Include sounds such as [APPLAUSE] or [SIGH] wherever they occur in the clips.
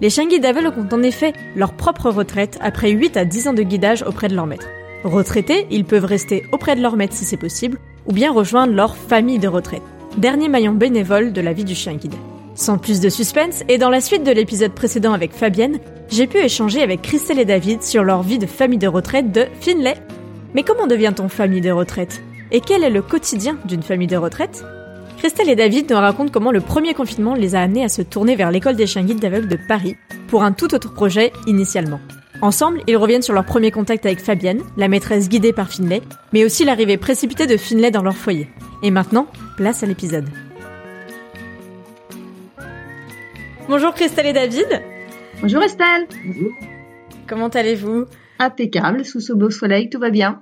Les chiens guides aveugles ont en effet leur propre retraite après 8 à 10 ans de guidage auprès de leur maître. Retraités, ils peuvent rester auprès de leur maître si c'est possible, ou bien rejoindre leur famille de retraite, dernier maillon bénévole de la vie du chien guide. Sans plus de suspense, et dans la suite de l'épisode précédent avec Fabienne, j'ai pu échanger avec Christelle et David sur leur vie de famille de retraite de Finlay. Mais comment devient-on famille de retraite? Et quel est le quotidien d'une famille de retraite? Christelle et David nous racontent comment le premier confinement les a amenés à se tourner vers l'école des chiens guides d'aveugles de Paris pour un tout autre projet initialement. Ensemble, ils reviennent sur leur premier contact avec Fabienne, la maîtresse guidée par Finlay, mais aussi l'arrivée précipitée de Finlay dans leur foyer. Et maintenant, place à l'épisode. Bonjour Christelle et David. Bonjour Estelle. Bonjour. Comment allez-vous? Impeccable, sous ce beau soleil, tout va bien.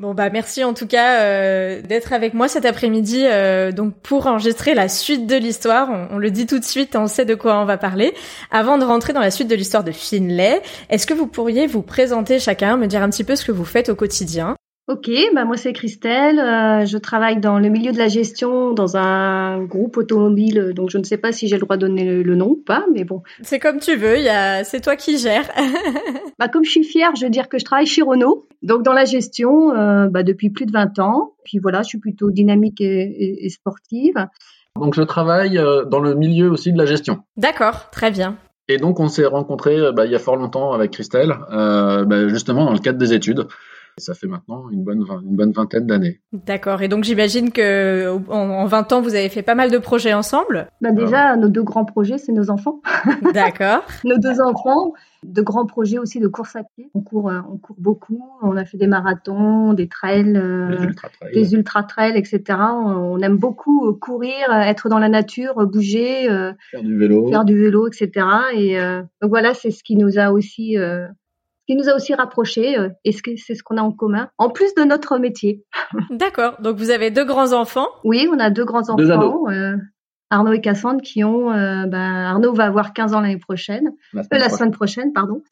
Bon bah merci en tout cas euh, d'être avec moi cet après-midi euh, donc pour enregistrer la suite de l'histoire. On, on, le dit tout de suite, on sait de quoi on va parler. Avant de rentrer dans la suite de l'histoire de Finlay, est-ce que vous pourriez vous présenter chacun, me dire un petit peu ce que vous faites au quotidien? Ok, bah moi c'est Christelle. Euh, je travaille dans le milieu de la gestion dans un groupe automobile, donc je ne sais pas si j'ai le droit de donner le, le nom ou pas, mais bon. C'est comme tu veux. A, c'est toi qui gères. [LAUGHS] bah comme je suis fière, je veux dire que je travaille chez Renault, donc dans la gestion euh, bah, depuis plus de 20 ans. Puis voilà, je suis plutôt dynamique et, et, et sportive. Donc je travaille euh, dans le milieu aussi de la gestion. D'accord, très bien. Et donc on s'est rencontrés bah, il y a fort longtemps avec Christelle, euh, bah, justement dans le cadre des études. Ça fait maintenant une bonne, une bonne vingtaine d'années. D'accord. Et donc j'imagine que en, en, 20 ans, vous avez fait pas mal de projets ensemble? Bah déjà, nos deux grands projets, c'est nos enfants. [LAUGHS] D'accord. nos deux enfants, de grands projets aussi de course à pied. On court, on court beaucoup. On a fait des marathons, des trails, des ultra-trails, des ultra -trails, etc. On, aime beaucoup courir, être dans la nature, bouger, faire du vélo, faire du vélo, etc. Et euh, donc voilà, c'est ce qui nous a aussi euh, qui nous a aussi rapprochés euh, et c'est ce qu'on a en commun, en plus de notre métier. [LAUGHS] D'accord. Donc vous avez deux grands enfants. Oui, on a deux grands enfants. Euh, Arnaud et Cassandre qui ont, euh, ben, Arnaud va avoir 15 ans l'année prochaine, la euh, semaine, la prochaine. semaine prochaine, pardon,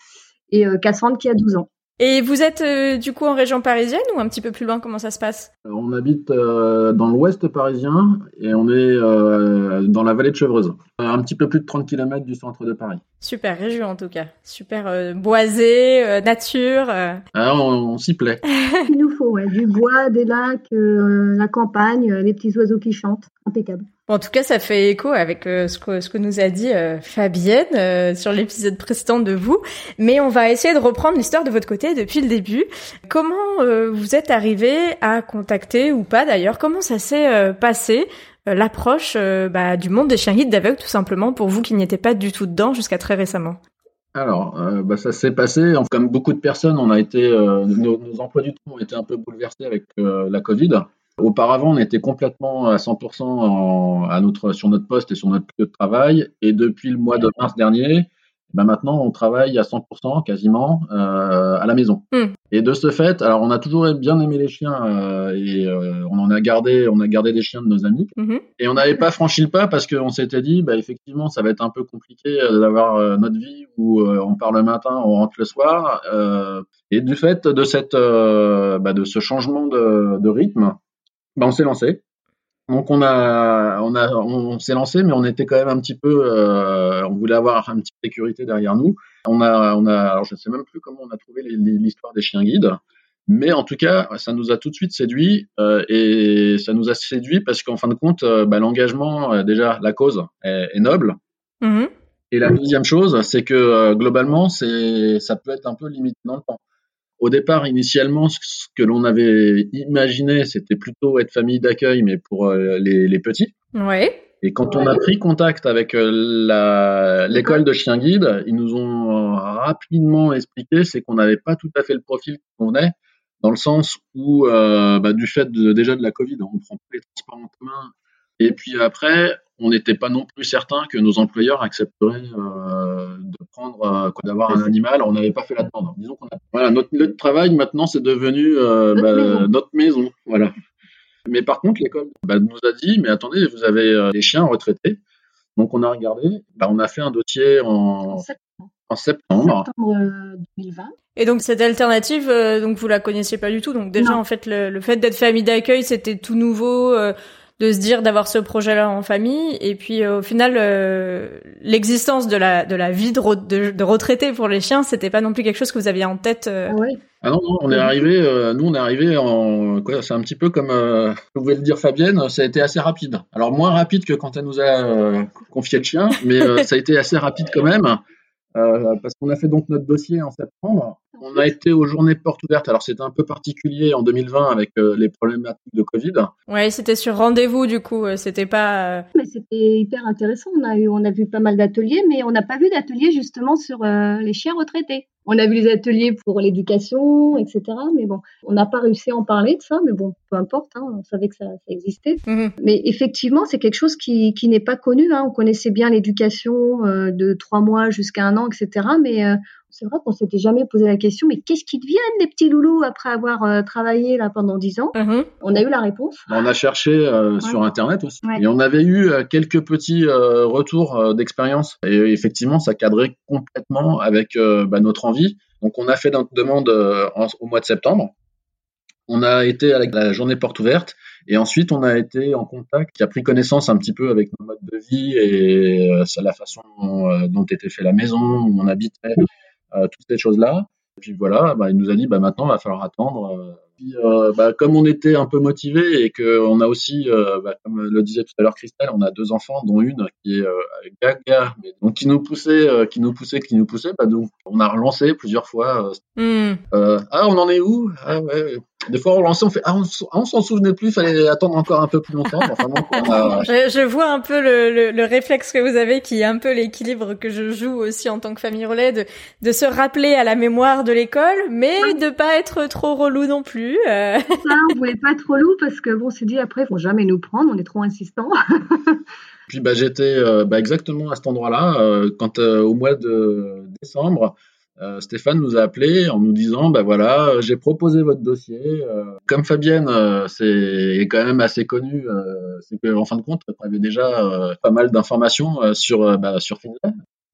et Cassandre qui a 12 ans. Et vous êtes euh, du coup en région parisienne ou un petit peu plus loin? Comment ça se passe? On habite euh, dans l'ouest parisien et on est euh, dans la vallée de Chevreuse, un petit peu plus de 30 km du centre de Paris. Super région en tout cas, super euh, boisée, euh, nature. Ah, on, on s'y plaît. [LAUGHS] Il nous faut ouais, du bois, des lacs, euh, la campagne, les petits oiseaux qui chantent, impeccable. Bon, en tout cas, ça fait écho avec euh, ce, que, ce que nous a dit euh, Fabienne euh, sur l'épisode précédent de vous. Mais on va essayer de reprendre l'histoire de votre côté depuis le début. Comment vous êtes arrivé à contacter ou pas d'ailleurs Comment ça s'est passé l'approche bah, du monde des chiens guides d'aveugles tout simplement pour vous qui n'y étiez pas du tout dedans jusqu'à très récemment alors, euh, bah, ça s'est passé. Comme beaucoup de personnes, on a été, euh, nos, nos, emplois du temps ont été un peu bouleversés avec euh, la Covid. Auparavant, on était complètement à 100% en, à notre, sur notre poste et sur notre lieu de travail. Et depuis le mois de mars dernier, ben maintenant, on travaille à 100% quasiment euh, à la maison. Mm. Et de ce fait, alors on a toujours bien aimé les chiens euh, et euh, on en a gardé, on a gardé des chiens de nos amis. Mm -hmm. Et on n'avait pas franchi le pas parce qu'on s'était dit, bah, effectivement, ça va être un peu compliqué d'avoir euh, notre vie où euh, on part le matin, on rentre le soir. Euh, et du fait de cette, euh, bah, de ce changement de, de rythme, bah, on s'est lancé. Donc on a, on a, on s'est lancé, mais on était quand même un petit peu, euh, on voulait avoir un petit peu de sécurité derrière nous. On a, on a, alors je ne sais même plus comment on a trouvé l'histoire des chiens guides, mais en tout cas, ça nous a tout de suite séduit euh, et ça nous a séduit parce qu'en fin de compte, euh, bah, l'engagement, déjà la cause est, est noble. Mmh. Et la deuxième chose, c'est que euh, globalement, c'est ça peut être un peu limité dans le temps. Au départ, initialement, ce que l'on avait imaginé, c'était plutôt être famille d'accueil, mais pour euh, les, les, petits. Ouais. Et quand on a pris contact avec euh, l'école de chien guide, ils nous ont rapidement expliqué, c'est qu'on n'avait pas tout à fait le profil qui convenait, dans le sens où, euh, bah, du fait de, déjà de la Covid, on prend tous les transports en commun. Et puis après, on n'était pas non plus certain que nos employeurs accepteraient euh, de prendre, euh, d'avoir un animal. On n'avait pas fait la demande. Disons qu'on a, voilà, notre lieu de travail maintenant, c'est devenu euh, notre, bah, maison. notre, maison. Voilà. Mais par contre, l'école bah, nous a dit, mais attendez, vous avez euh, des chiens retraités. Donc on a regardé, bah, on a fait un dossier en, en septembre. septembre 2020. Et donc cette alternative, euh, donc vous la connaissiez pas du tout. Donc déjà Non. en fait le, le fait d'être famille d'accueil, c'était tout nouveau. euh, de se dire d'avoir ce projet-là en famille et puis euh, au final euh, l'existence de la de la vie de, re- de, de retraité pour les chiens c'était pas non plus quelque chose que vous aviez en tête euh. Ah ouais. Ah non, non, on est arrivé, euh, nous on est arrivé en, quoi, c'est un petit peu comme, euh, vous pouvez le dire Fabienne, ça a été assez rapide. Alors moins rapide que quand elle nous a euh, confié le chien, mais euh, ça a été assez rapide quand même, euh, parce qu'on a fait donc notre dossier en septembre. On a été aux journées portes ouvertes. Alors c'était un peu particulier en 2020 avec euh, les problématiques de Covid. ouais c'était sur rendez-vous du coup euh, c'était pas euh, Mais c'était hyper intéressant. On a eu, on a vu pas mal d'ateliers, mais on n'a pas vu d'ateliers justement sur euh, les chiens retraités. On a vu les ateliers pour l'éducation, etc. Mais bon, on n'a pas réussi à en parler de ça. Mais bon, peu importe. Hein, on savait que ça, ça existait. mhm. Mais effectivement, c'est quelque chose qui, qui n'est pas connu. Hein. On connaissait bien l'éducation euh, de trois mois jusqu'à un an, etc. Mais euh, c'est vrai qu'on s'était jamais posé la question. Mais qu'est-ce qu'ils deviennent les petits loulous après avoir euh, travaillé là pendant dix ans? Mhm. On a eu la réponse. On a cherché euh, sur Internet aussi. Ouais. Et on avait eu euh, quelques petits euh, retours euh, d'expérience. Et effectivement, ça cadrait complètement avec euh, bah, notre envie. Donc, on a fait notre demande euh, en- au mois de septembre. On a été à la, la journée porte ouverte. Et ensuite, on a été en contact, qui a pris connaissance un petit peu avec nos modes de vie et euh, la façon euh, dont était fait la maison, où on habitait, toutes ces choses-là. Et puis voilà, bah, il nous a dit, bah, maintenant, il va falloir attendre. Puis, euh, bah, comme on était un peu motivé et que on a aussi, euh, bah, comme le disait tout à l'heure Christelle, on a deux enfants, dont une qui est euh, gaga, mais donc qui nous poussait, qui nous poussait, qui nous poussait, bah, donc on a relancé plusieurs fois. Euh, ah, on en est où? Ah, ouais. Des fois, on relançait, on fait ah, on, ah, on s'en souvenait plus, fallait attendre encore un peu plus longtemps. Enfin, donc, on a- [LAUGHS] Je, je vois un peu le, le, le réflexe que vous avez, qui est un peu l'équilibre que je joue aussi en tant que famille relais, de, de se rappeler à la mémoire de l'école, mais de pas être trop relou non plus. Euh. Ça, on voulait pas trop loup parce que bon, on s'est dit après, ils vont jamais nous prendre, on est trop insistants. [LAUGHS] Puis bah, j'étais euh, bah, exactement à cet endroit-là euh, quand euh, au mois de décembre, euh, Stéphane nous a appelé en nous disant bah voilà j'ai proposé votre dossier. euh, comme Fabienne euh, c'est quand même assez connu, euh, c'est que en fin de compte on avait déjà euh, pas mal d'informations euh, sur euh, bah, sur Finlay.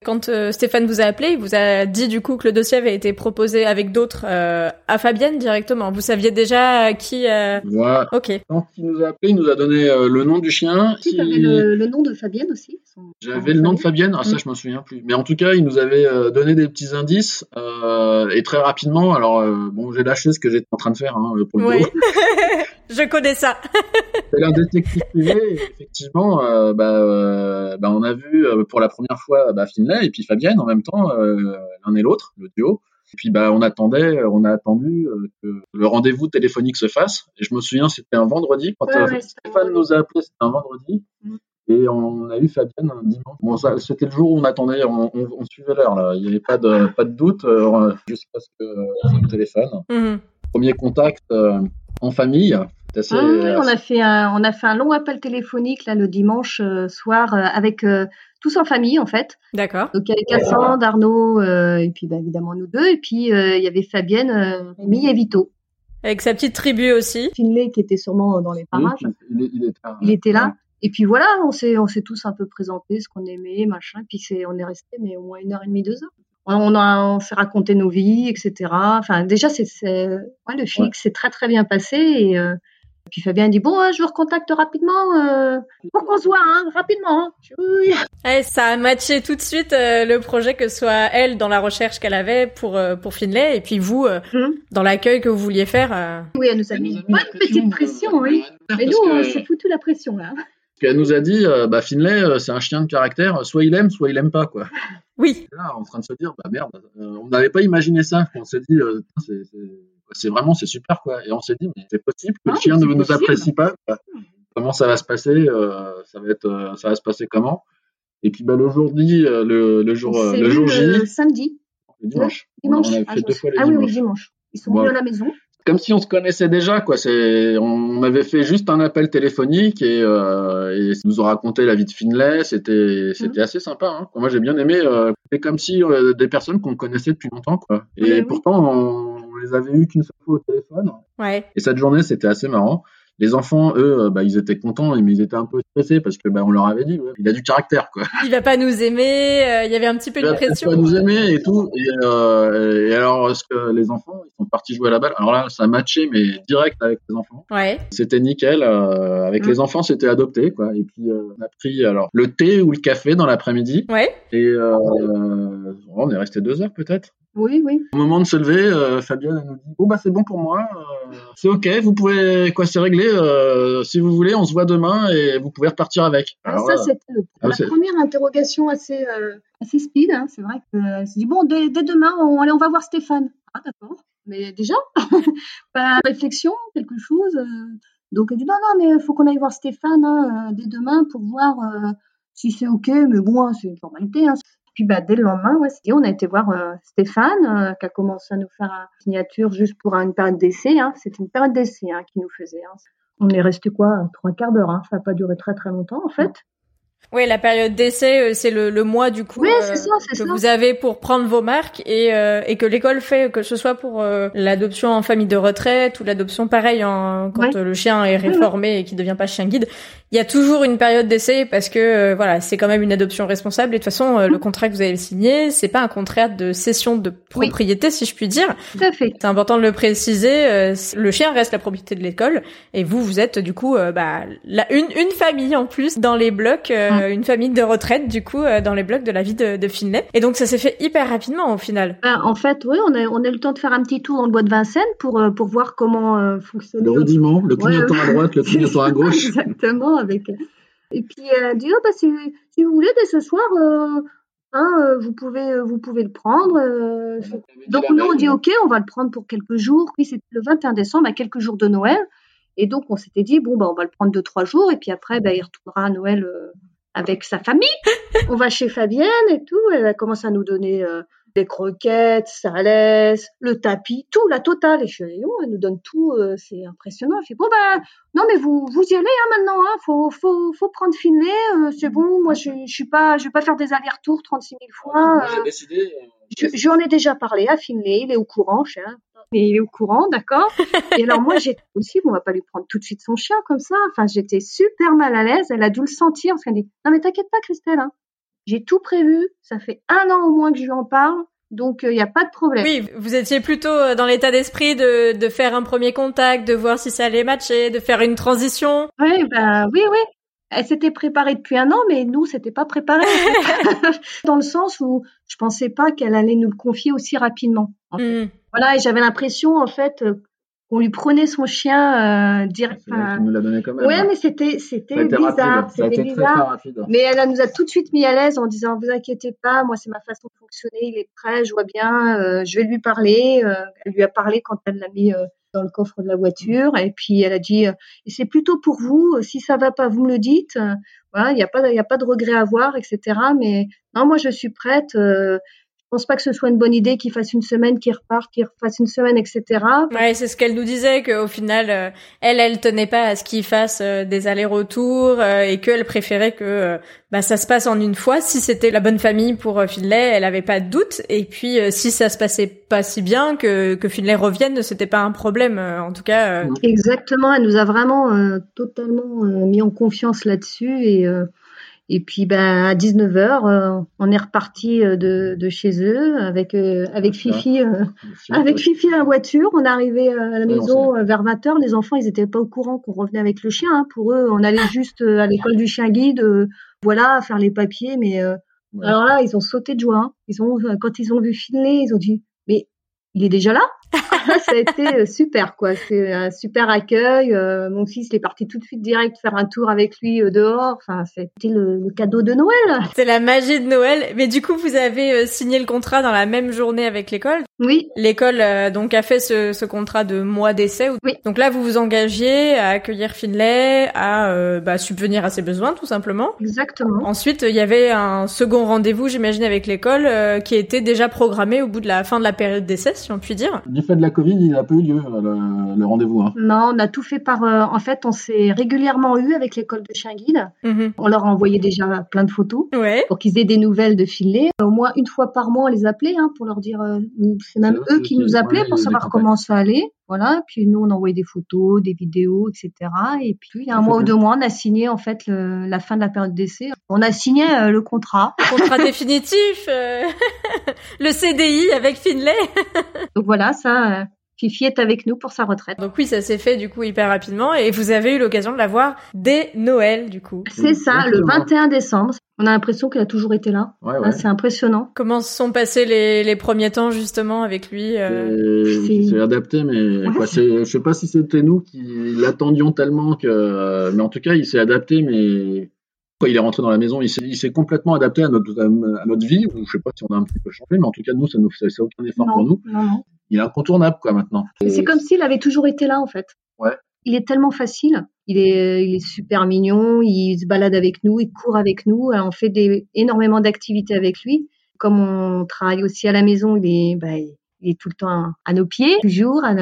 Quand euh, Stéphane vous a appelé, il vous a dit du coup que le dossier avait été proposé avec d'autres euh, à Fabienne directement. Vous saviez déjà à qui. euh, Voilà. Ok. Quand il nous a appelé, il nous a donné euh, le nom du chien. Si, Il- t'avais le, le nom de Fabienne aussi. son- J'avais le nom de Fabienne, ah ça Mm. je me souviens plus. Mais en tout cas, il nous avait euh, donné des petits indices euh, et très rapidement. Alors euh, bon, j'ai lâché ce que j'étais en train de faire hein, pour le Oui. [LAUGHS] je connais ça. [LAUGHS] C'est un détective privé. effectivement, euh, bah, euh, bah, on a vu euh, pour la première fois bah, Finlay et puis Fabienne en même temps, euh, l'un et l'autre, le duo. Et puis bah, on attendait, on a attendu que le rendez-vous téléphonique se fasse. Et je me souviens, c'était un vendredi quand Ouais, ouais, Stéphane nous a appelé, c'était un vendredi. Mm. Et on a eu Fabienne un dimanche. Bon, ça, c'était le jour où on attendait, on, on, on suivait l'heure là. Il n'y avait pas de pas de doute euh, jusqu'à ce que euh, le téléphone. Mhm. Premier contact euh, en famille. C'est assez, Ah oui, on a fait un, on a fait un long appel téléphonique là le dimanche euh, soir euh, avec euh, tous en famille en fait. D'accord. Donc il y avait Cassandre, Arnaud euh, et puis bah, évidemment nous deux et puis euh, il y avait Fabienne, euh, Rémi et Vito. Avec sa petite tribu aussi. Finlay qui était sûrement dans les parages. Oui, il, est- il était là. Il était là. Et puis voilà, on s'est on s'est tous un peu présenté ce qu'on aimait, machin. Puis c'est on est resté mais au moins une heure et demie, deux heures. On a on s'est raconté nos vies, etc. Enfin déjà c'est c'est ouais, le feeling s'est très très bien passé et euh, puis Fabien dit bon ouais, je vous recontacte rapidement euh, pour qu'on se voit hein, rapidement. hein. Oui. Ouais, [LAUGHS] ça a matché tout de suite euh, le projet que ce soit elle dans la recherche qu'elle avait pour euh, pour Finlay et puis vous euh, Hum. dans l'accueil que vous vouliez faire. euh. Oui, elle nous a mis une bonne petite pression, euh, oui. Mais nous on s'est foutu la pression là. Elle nous a dit, euh, bah Finlay, euh, c'est un chien de caractère, soit il aime, soit il aime pas, quoi. Oui. Là, en train de se dire, bah merde, euh, on n'avait pas imaginé ça. On s'est dit, euh, c'est- vraiment, c'est super, quoi. Et on s'est dit, mais c'est possible que Ah, le chien ne nous apprécie pas. quoi. Comment ça va se passer euh, Ça va être, euh, ça va se passer comment? Et puis, bah le jour euh, le, le jour, euh, le jour J, samedi, le dimanche. Dimanche. On a Ah, fait je deux fois les Ah oui, oui, dimanche. Ils sont venus à la maison. Comme si on se connaissait déjà, quoi. C'est, on avait fait juste un appel téléphonique et, euh, et ils nous ont raconté la vie de Finlay. C'était, c'était assez sympa. Hein. Moi, j'ai bien aimé. Euh, c'est comme si euh, des personnes qu'on connaissait depuis longtemps, quoi. Et Oui, oui. pourtant, on, on les avait eu qu'une seule fois au téléphone. Ouais. Et cette journée, c'était assez marrant. Les enfants, eux, euh, bah, ils étaient contents, mais ils étaient un peu stressés parce que bah, on leur avait dit, ouais, il a du caractère, quoi. Il va pas nous aimer. euh, Il y avait un petit peu Il de va peut-être pression. pas nous aimer et tout. Et, euh, et alors, est-ce que les enfants, ils sont partis jouer à la balle? Alors là, ça matchait, mais direct avec les enfants. Ouais. C'était nickel. euh, avec Mm. les enfants, c'était adopté, quoi. Et puis, euh, on a pris alors le thé ou le café dans l'après-midi. Ouais. Et euh, on est resté deux heures peut-être. Oui, oui. Au moment de se lever, euh, Fabienne nous dit bon bah c'est bon pour moi, euh, c'est ok, vous pouvez quoi, c'est réglé. euh, si vous voulez, on se voit demain et vous pouvez repartir avec. Alors Alors ça, c'était Ah, la première interrogation assez, assez speed. hein. C'est vrai que s'est dit bon, dès, dès demain, on, allez, on va voir Stéphane. Ah d'accord. Mais déjà, [LAUGHS] pas réflexion, quelque chose. Donc elle dit non, non, mais il faut qu'on aille voir Stéphane hein, dès demain pour voir si c'est ok. Mais bon, hein, c'est une formalité. Hein. Puis bah, dès le lendemain, ouais, on a été voir euh, Stéphane euh, qui a commencé à nous faire une signature juste pour une période d'essai. Hein. C'était une période d'essai hein, qu'il nous faisait. Hein. On est resté quoi, trois quarts d'heure. Ça n'a pas duré très très longtemps en fait. Ouais, la période d'essai, euh, c'est le, le mois du coup Oui, ça, que ça. vous avez pour prendre vos marques et, euh, et que l'école fait, que ce soit pour euh, l'adoption en famille de retraite ou l'adoption pareil en, quand Ouais. le chien est réformé et qui devient pas chien guide. Il y a toujours une période d'essai parce que euh, voilà, c'est quand même une adoption responsable et de toute façon euh, le contrat que vous avez signé, c'est pas un contrat de cession de Oui. propriété si je puis dire. Tout à fait. C'est important de le préciser. euh, le chien reste la propriété de l'école et vous, vous êtes du coup euh, bah, la, une, une famille en plus dans les blocs, euh, une famille de retraite du coup euh, dans les blocs de la vie de, de Finlay. Et donc ça s'est fait hyper rapidement au final. Ben, en fait, oui, on a, on a eu le temps de faire un petit tour dans le bois de Vincennes pour, euh, pour voir comment euh, fonctionnait. le rudiment, le clignotant ouais. à droite, le [LAUGHS] clignotant à gauche. Exactement. Avec... Et puis, elle a dit, oh, bah, si, si vous voulez, dès ce soir, euh, hein, euh, vous, pouvez, vous pouvez le prendre. euh, Donc, nous, on dit, OK, on va le prendre pour quelques jours. Oui, c'était le 21 décembre, à quelques jours de Noël. Et donc, on s'était dit, bon, bah, on va le prendre deux, trois jours. Et puis après, bah, il retournera à Noël euh, avec sa famille. [LAUGHS] on va chez Fabienne et tout. Elle a commencé à nous donner euh, des croquettes, sa laisse, le tapis, tout, la totale. Et je oh, elle nous donne tout. euh, c'est impressionnant. Je dis, bon, bah, non, mais vous, vous y allez hein, maintenant. Hein, faut, faut, faut prendre Finlay. euh, c'est bon. Moi, je, je suis pas, je vais pas faire des allers-retours 36 000 fois. Euh, j'ai décidé. je, je en ai déjà parlé à Finlay, il est au courant, chien. Mais il est au courant, d'accord Et alors moi, j'étais [LAUGHS] aussi, on va pas lui prendre tout de suite son chien comme ça. Enfin, j'étais super mal à l'aise. Elle a dû le sentir parce qu'elle dit, non mais t'inquiète pas, Christelle, hein. J'ai tout prévu. Ça fait un an au moins que je lui en parle, donc il n'y a pas de problème. Oui, vous étiez plutôt euh, dans l'état d'esprit de, de faire un premier contact, de voir si ça allait matcher, de faire une transition. Oui, ben oui, oui. Elle s'était préparée depuis un an, mais nous, c'était pas préparé. [LAUGHS] Dans le sens où je pensais pas qu'elle allait nous le confier aussi rapidement. en fait. Hmm. Voilà, et j'avais l'impression en fait qu'on lui prenait son chien euh, elle qui nous l'a donné quand même. Ouais, hein. mais c'était c'était bizarre, c'était bizarre. Mais elle nous a tout de suite mis à l'aise en disant vous inquiétez pas, moi c'est ma façon de fonctionner, il est prêt, je vois bien, euh, je vais lui parler. Euh, elle lui a parlé quand elle l'a mis euh, dans le coffre de la voiture et puis elle a dit euh, et c'est plutôt pour vous, si ça va pas, vous me le dites. Euh, voilà, il n'y a pas il y a pas de regret à avoir, etc. Mais non, moi je suis prête. Pense pas que ce soit une bonne idée qu'il fasse une semaine, qu'il reparte, qu'il refasse une semaine, etc. Ouais, c'est ce qu'elle nous disait qu'au final, euh, elle, elle tenait pas à ce qu'il fasse euh, des allers-retours euh, et qu'elle préférait que euh, bah, ça se passe en une fois. Si c'était la bonne famille pour euh, Finlay, elle avait pas de doute. Et puis, euh, si ça se passait pas si bien que que Finlay revienne, c'était pas un problème. en tout cas, Exactement, elle nous a vraiment totalement mis en confiance là-dessus et et puis ben à 19h on est reparti euh, de, de chez eux avec euh, avec. Fifi euh, avec. Fifi à la voiture, on est arrivé euh, à la maison euh, vers 20h, les enfants ils étaient pas au courant qu'on revenait avec le chien hein. pour eux on allait juste euh, à l'école du chien guide euh, voilà faire les papiers mais euh, Ouais. alors là ils ont sauté de joie hein. ils ont euh, quand ils ont vu Finlay, ils ont dit mais il est déjà là? [LAUGHS] ça a été euh, super, quoi. C'est un super accueil. Euh, mon fils est parti tout de suite direct faire un tour avec lui euh, dehors. Enfin, c'était le, le, cadeau de Noël. C'est la magie de Noël. Mais du coup, vous avez signé le contrat dans la même journée avec l'école? Oui. L'école donc a fait ce, ce contrat de mois d'essai. Oui. Donc là, vous vous engagez à accueillir Finlay, à bah, subvenir à ses besoins, tout simplement. Exactement. Ensuite, il y avait un second rendez-vous, j'imagine, avec l'école, qui était déjà programmé au bout de la fin de la période d'essai, si on peut dire. Du fait de la Covid, il n'a pas eu lieu le, le rendez-vous. Hein. Non, on a tout fait par. Euh, en fait, on s'est régulièrement eu avec l'école de chien guide. Mhm. On leur a envoyé déjà plein de photos Ouais. pour qu'ils aient des nouvelles de filet. Au moins une fois par mois, on les appelait hein, pour leur dire. euh, c'est même C'est- eux qui nous appelaient pour savoir comment ça allait. Voilà. Puis nous, on envoyait des photos, des vidéos, etc. Et puis il y a un mois ou deux mois, on a signé en fait le- la fin de la période d'essai. On a signé euh, le contrat. Contrat [LAUGHS] définitif, euh, [LAUGHS] le CDI avec Finlay. Donc voilà, ça. euh, Fifi est avec nous pour sa retraite. Donc oui, ça s'est fait du coup hyper rapidement et vous avez eu l'occasion de la voir dès Noël du coup. C'est ça, le Exactement. 21 décembre. On a l'impression qu'elle a toujours été là. Ouais, Ah, ouais. c'est impressionnant. Comment se sont passés les, les premiers temps justement avec lui euh, C'est- C'est adapté, mais Ouais. quoi, je sais pas si c'était nous qui l'attendions tellement que, euh, mais en tout cas, il s'est adapté, mais quand il est rentré dans la maison, il s'est, complètement adapté à notre, à notre vie. Ou je sais pas si on a un petit peu changé, mais en tout cas, nous, ça nous fait, c'est aucun effort pour nous. non, non. Il est incontournable, quoi, maintenant. C'est comme s'il avait toujours été là, en fait. Ouais. Il est tellement facile. Il est, il est super mignon. Il se balade avec nous. Il court avec nous. Alors, on fait des, énormément d'activités avec lui. Comme on travaille aussi à la maison, il est, bah, il est tout le temps à, à nos pieds, toujours à,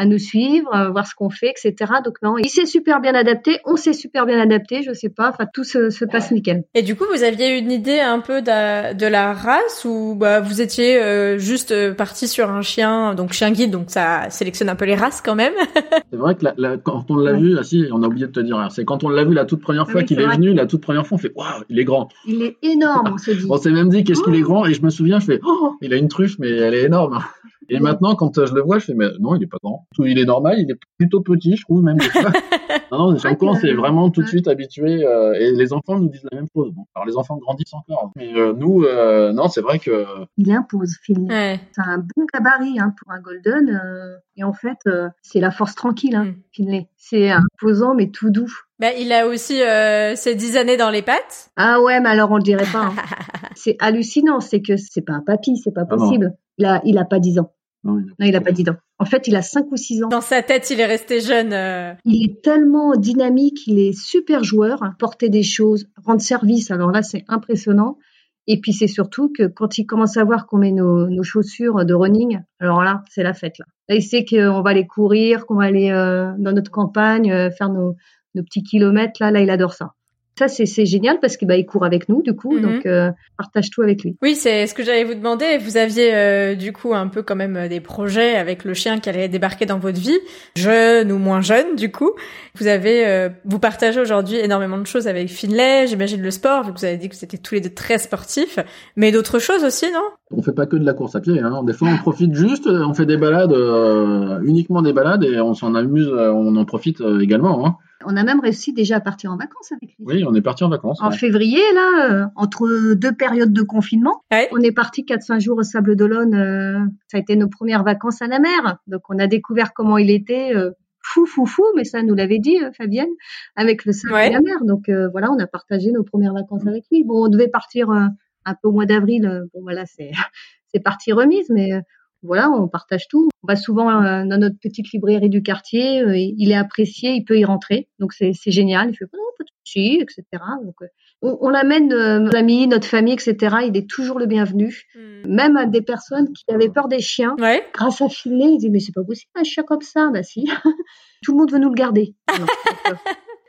à nous suivre, à voir ce qu'on fait, etc. Donc non, il s'est super bien adapté. On s'est super bien adapté. Je sais pas. Enfin, tout se, se passe nickel. Et du coup, vous aviez une idée un peu de, de la race ou bah, vous étiez euh, juste euh, parti sur un chien, donc chien guide, donc ça sélectionne un peu les races quand même? [LAUGHS] C'est vrai que la- la- quand on l'a Ouais. vu, ah si, on a oublié de te dire, hein, c'est quand on l'a vu la toute première Ah fois oui, qu'il est vrai. venu, la toute première fois, on fait, waouh, il est grand. Il est énorme, on se dit. On s'est même dit, qu'est-ce qu'il Oh. est grand, et je me souviens, je fais, oh, il a une truffe, mais elle est énorme. Et maintenant, quand euh, je le vois, je fais, mais non, il est pas grand. Il est normal, il est plutôt petit, je trouve même. [LAUGHS] non, non, coup, on s'est vraiment tout de suite habitué, euh, et les enfants nous disent la même chose. Bon, alors les enfants grandissent encore, mais euh, nous, euh, non, c'est vrai que Il impose, Phil. Ouais. C'est un bon gabarit hein, pour un golden. euh, et en fait, euh, c'est la force tranquille, hein, Mm. Finlay. C'est imposant, mais tout doux. Bah, il a aussi euh, ses dix années dans les pattes. Ah ouais, mais alors on le dirait pas. hein. [LAUGHS] c'est hallucinant, c'est que c'est pas un papy, c'est pas Ah possible. il a, il a pas 10 ans. Non, il- Non, il a pas 10 ans. En fait, il a 5 ou 6 ans. Dans sa tête, il est resté jeune. euh. Il est tellement dynamique, il est super joueur, hein, porter des choses, rendre service. Alors là, c'est impressionnant. Et puis c'est surtout que quand il commence à voir qu'on met nos, nos chaussures de running, alors là, c'est la fête là. Là, il sait qu'on va aller courir, qu'on va aller euh, dans notre campagne, euh, faire nos, nos petits kilomètres. Là, là, il adore ça. Ça, c'est génial parce que bah, il court avec nous, du coup, Mhm. donc euh, partage tout avec lui. Oui, c'est ce que j'allais vous demander. Vous aviez euh, du coup un peu quand même euh, des projets avec le chien qui allait débarquer dans votre vie, jeune ou moins jeune du coup. Vous avez, euh, vous partagez aujourd'hui énormément de choses avec Finlay, j'imagine le sport, vu que vous avez dit que vous étiez tous les deux très sportifs, mais d'autres choses aussi, non? On fait pas que de la course à pied. Hein. Des fois, on profite juste, on fait des balades, euh, uniquement des balades, et on s'en amuse, on en profite également. Hein. On a même réussi déjà à partir en vacances avec lui. Oui, on est parti en vacances. En ouais. février, là, euh, entre deux périodes de confinement, Ouais. on est parti 4-5 jours au Sable d'Olonne. euh, ça a été nos premières vacances à la mer. Donc, on a découvert comment il était euh, fou, fou, fou, mais ça nous l'avait dit, euh, Fabienne, avec le sable Ouais. et la mer. Donc, euh, voilà, on a partagé nos premières vacances avec lui. Bon, on devait partir euh, un peu au mois d'avril. euh, bon, voilà, c'est [LAUGHS] c'est partie remise, mais euh, voilà, on partage tout. On va souvent euh, dans notre petite librairie du quartier. euh, il est apprécié, il peut y rentrer. Donc, c'est c'est génial. Il fait, oh, pas de souci, etc. Donc, euh, on, on l'amène, euh, nos amis, notre famille, etc. Il est toujours le bienvenu. Même à des personnes qui avaient peur des chiens. Ouais. Grâce à Finlay, ils disent, mais c'est pas possible, un chien comme ça. Bah si. [LAUGHS] Tout le monde veut nous le garder. Alors, donc,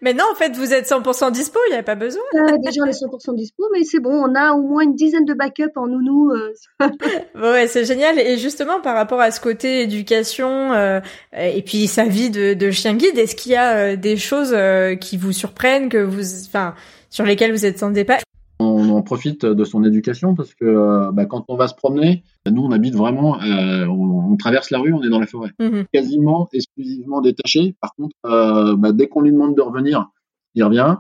Mais non, en fait, vous êtes 100% dispo, il n'y a pas besoin. euh, déjà, on est 100% dispo, mais c'est bon, on a au moins une dizaine de backups en nounou. euh, [LAUGHS] Ouais, c'est génial. Et justement, par rapport à ce côté éducation euh, et puis sa vie de, de chien guide, est-ce qu'il y a euh, des choses qui vous surprennent, que vous, enfin, sur lesquelles vous êtes sans départ On profite de son éducation parce que euh, bah, quand on va se promener, nous on habite vraiment, euh, on, on traverse la rue, on est dans la forêt, Mhm. quasiment exclusivement détaché. Par contre, euh, bah, dès qu'on lui demande de revenir, il revient.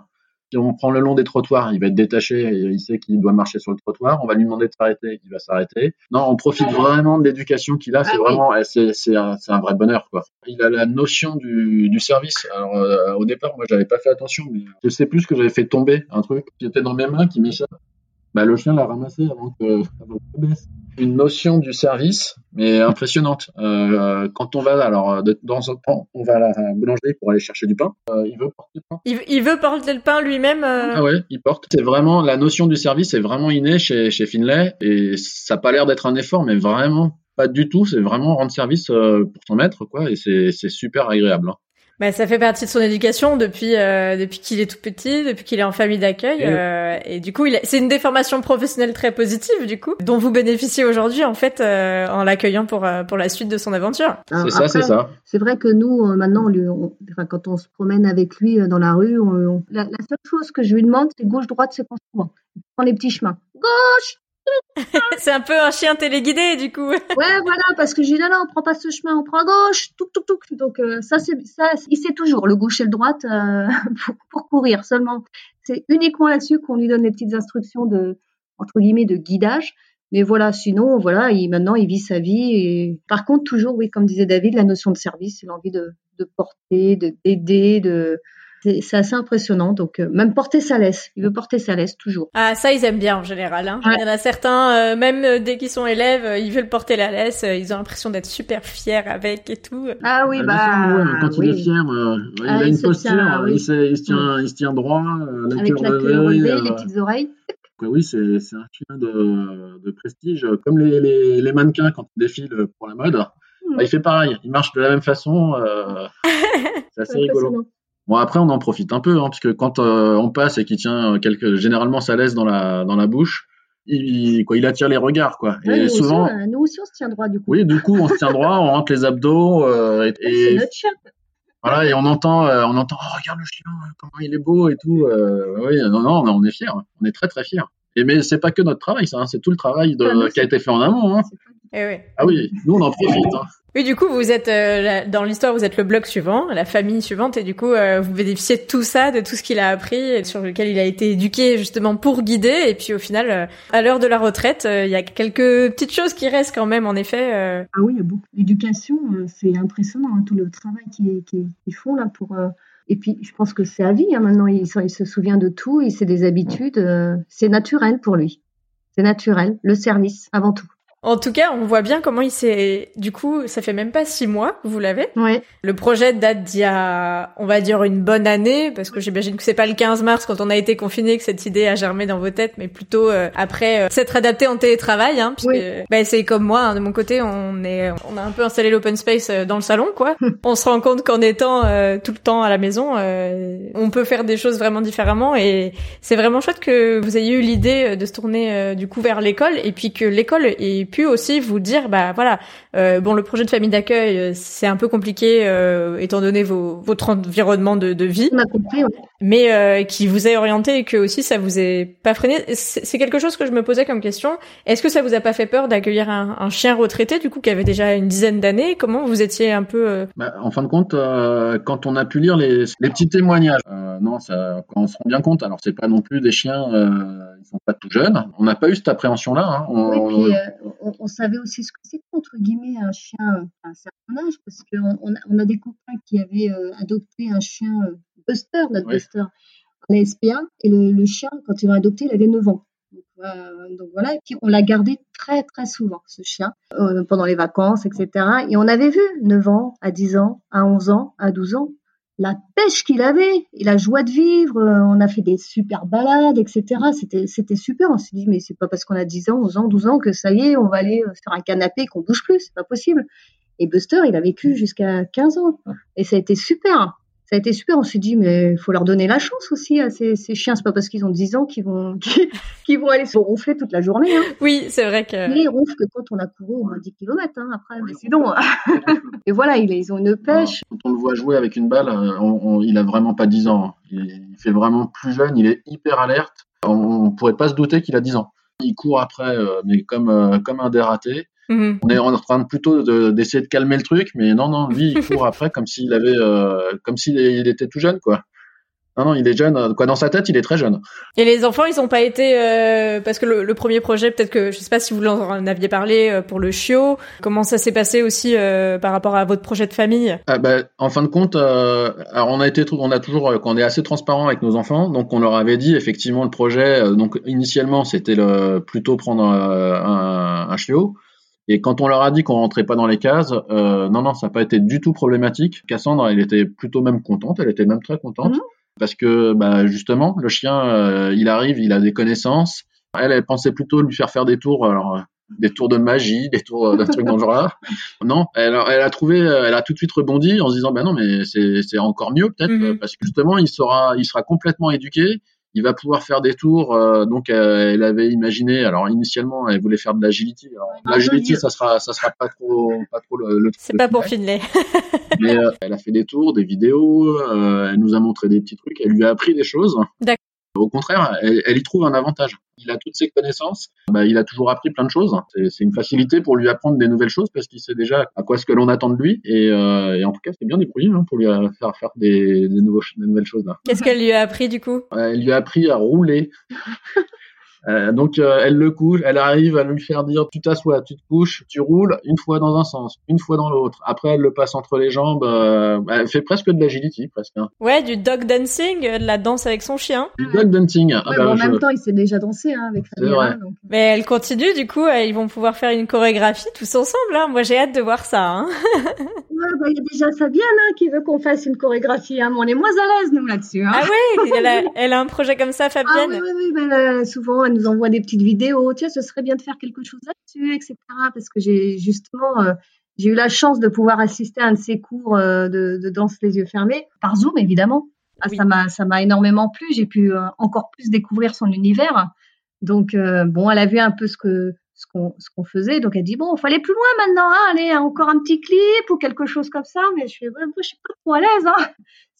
Si on prend le long des trottoirs, il va être détaché, et il sait qu'il doit marcher sur le trottoir. On va lui demander de s'arrêter, il va s'arrêter. Non, on profite vraiment de l'éducation qu'il a. C'est Ah vraiment, eh, c'est un, vrai bonheur, quoi. Il a la notion du, du service. Alors, euh, au départ, moi, j'avais pas fait attention, mais je sais plus que j'avais fait tomber un truc qui était dans mes mains, qui m'échappe. Bah, le chien l'a ramassé avant que, avant que baisse. Une notion du service, mais impressionnante. Euh, quand on va, alors, dans un temps, on va à la boulangerie pour aller chercher du pain. Euh, il veut porter le pain. Il, il veut porter le pain lui-même. euh, Ah ouais, il porte. C'est vraiment la notion du service est vraiment innée chez chez Finlay et ça a pas l'air d'être un effort, mais vraiment pas du tout. C'est vraiment rendre service euh, pour son maître, quoi. Et c'est c'est super agréable. hein. Bah, ça fait partie de son éducation depuis euh, depuis qu'il est tout petit, depuis qu'il est en famille d'accueil. Et- euh, et du coup, il a- c'est une déformation professionnelle très positive, du coup, dont vous bénéficiez aujourd'hui en fait euh, en l'accueillant pour euh, pour la suite de son aventure. Alors, C'est ça, c'est ça. C'est vrai que nous, euh, maintenant, on lui- on- enfin, quand on se promène avec lui euh, dans la rue, on- on- la, la seule chose que je lui demande, c'est gauche-droite, c'est constamment. Il prend les petits chemins. Gauche [LAUGHS] c'est un peu un chien téléguidé, du coup. Ouais, voilà, parce que j'ai dit, non, non, on prend pas ce chemin, on prend à gauche, tout, tout, tout. Donc, euh, ça, c'est, ça, il sait toujours, le gauche et le droite, euh, [LAUGHS] pour, pour courir seulement. C'est uniquement là-dessus qu'on lui donne les petites instructions de, entre guillemets, de guidage. Mais voilà, sinon, voilà, il, maintenant, il vit sa vie. Et par contre, toujours, oui, comme disait David, la notion de service, l'envie de, de porter, de, d'aider, de, c'est, assez impressionnant. Donc, euh, même porter sa laisse. Il veut porter sa laisse, toujours. Ah, ça, ils aiment bien en général. Hein. Ouais. Il y en a certains, euh, même euh, dès qu'ils sont élèves, euh, ils veulent porter la laisse. euh, ils ont l'impression d'être super fiers avec et tout. Ah oui, Euh, bah, ouais, quand il est oui. fier, euh, il Ah, a une posture, tient, oui. il, sait- il se tient, il se tient droit, euh, la Avec queue la queue relevée, euh, les petites oreilles. quoi, oui, c'est c'est un chien de, de prestige, comme les, les, les mannequins quand ils défilent pour la mode. Hmm. Bah, il fait pareil, il marche de la même façon. euh, [LAUGHS] c'est assez C'est rigolo. Bon après on en profite un peu hein, parce que quand euh, on passe et qu'il tient quelques généralement sa laisse dans la dans la bouche, il, quoi il attire les regards quoi. Ouais, et nous, souvent aussi, euh, nous aussi, on se tient droit du coup. oui du coup on se tient droit, on rentre les abdos euh, et, C'est et notre chien. voilà et on entend euh, on entend oh, regarde le chien comment il est beau et tout. Euh, oui non non on est fiers, on est très très fiers. Et mais c'est pas que notre travail ça, hein, c'est tout le travail de, Ah, qui a c'est- été fait en amont. Hein. Eh oui. Ah oui nous on en profite. Hein. Oui, du coup, vous êtes euh, la- dans l'histoire, vous êtes le bloc suivant, la famille suivante, et du coup, euh, vous bénéficiez de tout ça, de tout ce qu'il a appris, et sur lequel il a été éduqué justement pour guider. Et puis, au final, euh, à l'heure de la retraite, euh, il y a quelques petites choses qui restent quand même, en effet. euh, Ah oui, il y a beaucoup. L'éducation, euh, c'est impressionnant, hein, tout le travail qu'ils qui, qu'ils font là pour. euh, Et puis, je pense que c'est à vie. hein, maintenant, il, se- il se souvient de tout, il sait des habitudes. euh, C'est naturel pour lui. C'est naturel. Le service, avant tout. En tout cas, on voit bien comment il s'est. Du coup, ça fait même pas six mois que vous l'avez. Ouais. Le projet date d'il y a, on va dire, une bonne année, parce que j'imagine que c'est pas le 15 mars quand on a été confiné que cette idée a germé dans vos têtes, mais plutôt euh, après euh, s'être adapté en télétravail, hein, puisque Oui. bah, c'est comme moi, hein, de mon côté, on est, on a un peu installé l'open space euh, dans le salon, quoi. [LAUGHS] on se rend compte qu'en étant euh, tout le temps à la maison, euh, on peut faire des choses vraiment différemment, et c'est vraiment chouette que vous ayez eu l'idée euh, de se tourner euh, du coup vers l'école, et puis que l'école ait pu aussi vous dire, bah voilà, euh, bon, le projet de famille d'accueil, euh, c'est un peu compliqué euh, étant donné vos, votre environnement de, vie. Mais euh, qui vous a orienté et que aussi ça vous est pas freiné. C'est c'est quelque chose que je me posais comme question. Est-ce que ça vous a pas fait peur d'accueillir un, un chien retraité du coup qui avait déjà une dizaine d'années? Comment vous étiez un peu euh, Bah, en fin de compte, euh, quand on a pu lire les, les petits témoignages, euh, non, ça, quand on se rend bien compte, alors c'est pas non plus des chiens, euh, ils sont pas tout jeunes. On n'a pas eu cette appréhension-là. Hein. On- Oui, euh, on, on savait aussi ce que c'était, entre guillemets, un chien euh, à un certain âge, parce qu'on on a, on a des copains qui avaient euh, adopté un chien euh, Buster, notre Oui. Buster, la SPA, et le, le chien, quand ils l'ont adopté, il avait 9 ans. Donc, euh, donc voilà, et puis on l'a gardé très très souvent, ce chien, euh, pendant les vacances, etc. Et on avait vu 9 ans, à 10 ans, à 11 ans, à 12 ans, la pêche qu'il avait et la joie de vivre. euh, On a fait des super balades, etc. C'était, c'était super. On s'est dit, mais c'est pas parce qu'on a 10 ans, 11 ans, 12 ans que ça y est, on va aller euh, sur un canapé qu'on bouge plus. C'est pas possible. Et Buster, il a vécu jusqu'à 15 ans. Et ça a été super. Ça a été super. On s'est dit, mais il faut leur donner la chance aussi à ces, ces chiens. C'est pas parce qu'ils ont 10 ans qu'ils vont, [LAUGHS] qu'ils, qu'ils vont aller se ronfler toute la journée. Hein. Oui, c'est vrai que. Mais ils ronflent que quand on a couru au moins 10 km hein, après. Mais sinon. [LAUGHS] et voilà, ils, ont une pêche. Quand on le voit jouer avec une balle, on- on- il a vraiment pas 10 ans. hein. Il, il fait vraiment plus jeune, il est hyper alerte. On, on pourrait pas se douter qu'il a 10 ans. Il court après, euh, mais comme, euh, comme un dératé. Mhm. On est en train de plutôt de- d'essayer de, calmer le truc, mais non, non, lui, il [LAUGHS] court après comme s'il avait, euh, comme s'il il était tout jeune, quoi. Non, non, il est jeune. Quoi, dans sa tête, il est très jeune. Et les enfants, ils ont pas été euh, parce que le, premier projet, peut-être que je sais pas si vous en aviez parlé euh, pour le chiot. Comment ça s'est passé aussi euh, par rapport à votre projet de famille? Ah, bah, En fin de compte, alors on a été, on a toujours, qu'on est assez transparent avec nos enfants, donc on leur avait dit effectivement le projet. donc initialement, c'était le plutôt prendre un, un chiot. Et quand on leur a dit qu'on rentrait pas dans les cases, euh, non, non, ça n'a pas été du tout problématique. Cassandre, elle était plutôt même contente, elle était même très contente. Mhm. Parce que bah, justement, le chien, euh, il arrive, il a des connaissances. Elle, elle pensait plutôt lui faire faire des tours, alors des tours de magie, des tours de trucs dans le genre [LAUGHS] Non, elle, elle, a trouvé, elle a tout de suite rebondi en se disant, bah non, mais c'est encore mieux peut-être, mhm. parce que justement, il sera, il sera complètement éduqué il va pouvoir faire des tours. Euh, donc, euh, elle avait imaginé. Alors, initialement, elle voulait faire de l'agility. L'agility, ça sera, ça sera pas trop, pas trop le. le C'est pas pour Finlay. [LAUGHS] mais euh, elle a fait des tours, des vidéos. elle nous a montré des petits trucs. Elle lui a appris des choses. Au contraire, elle, y trouve un avantage. Il a toutes ses connaissances, bah, il a toujours appris plein de choses. C'est une facilité pour lui apprendre des nouvelles choses parce qu'il sait déjà à quoi ce que l'on attend de lui. Et, euh, en tout cas, c'est bien débrouillé hein, pour lui faire faire des, nouveaux, des nouvelles choses. Qu'est-ce qu'elle lui a appris du coup? Elle lui a appris à rouler. [LAUGHS] Euh, donc euh, elle le couche, elle arrive à lui faire dire tu t'assois, tu te couches, tu roules une fois dans un sens, une fois dans l'autre. Après elle le passe entre les jambes, euh, elle fait presque de l'agility presque. Hein. Ouais, du dog dancing, de la danse avec son chien. Du dog dancing. Ah bah, en même temps il sait déjà danser hein, avec Fabien. Donc... Mais elle continue du coup, ils vont pouvoir faire une chorégraphie tous ensemble. Hein. Moi j'ai hâte de voir ça. Hein. [LAUGHS] il y a déjà Fabienne hein, qui veut qu'on fasse une chorégraphie. Hein. on est moins à l'aise nous là-dessus. Hein. Ah oui, [LAUGHS] elle a, elle a, un projet comme ça, Fabienne. Ah oui, oui, oui. Ben, souvent elle nous envoie des petites vidéos. Tiens, ce serait bien de faire quelque chose là-dessus, etc. Parce que j'ai justement euh, j'ai eu la chance de pouvoir assister à un de ces cours euh, de, de, danse les yeux fermés par Zoom évidemment. Ah, Ça m'a ça m'a énormément plu. J'ai pu euh, encore plus découvrir son univers. Donc bon, elle a vu un peu ce que ce qu'on ce qu'on faisait. Donc elle dit bon, il faut aller plus loin maintenant, hein, allez encore un petit clip ou quelque chose comme ça. Mais je suis ouais, je suis pas trop à l'aise. Hein.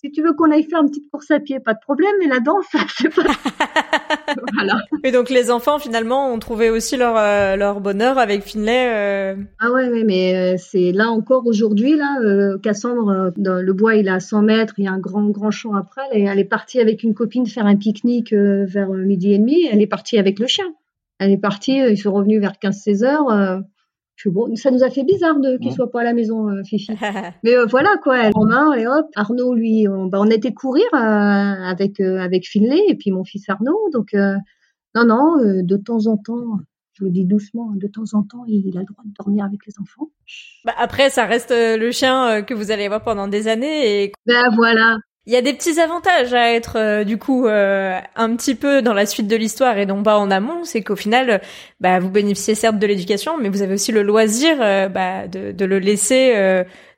Si tu veux qu'on aille faire une petite course à pied, pas de problème. Mais la danse, [LAUGHS] je sais pas. [LAUGHS] voilà. Et donc les enfants finalement ont trouvé aussi leur euh, leur bonheur avec Finlay. Euh... Ah ouais, ouais mais euh, c'est là encore aujourd'hui là, Cassandre, dans le bois il est à 100 mètres, il y a un grand grand champ après. Elle est, elle est partie avec une copine faire un pique-nique vers midi et demi. Elle est partie avec le chien elle est partie, ils sont revenus vers 15-16 heures. Euh, je bon, ça nous a fait bizarre de qu'il soit pas à la maison, euh, Fifi. [LAUGHS] Mais euh, voilà quoi, elle en main et hop. Arnaud, lui, on, bah, on été courir avec avec Finlay et puis mon fils Arnaud. Donc non, non, de temps en temps, je le dis doucement, de temps en temps, il, a le droit de dormir avec les enfants. Bah après, ça reste le chien que vous allez voir pendant des années. Et... Ben voilà, il y a des petits avantages à être euh, du coup euh, un petit peu dans la suite de l'histoire et non pas en amont, c'est qu'au final, bah, vous bénéficiez certes de l'éducation, mais vous avez aussi le loisir euh, bah, de, de, le laisser.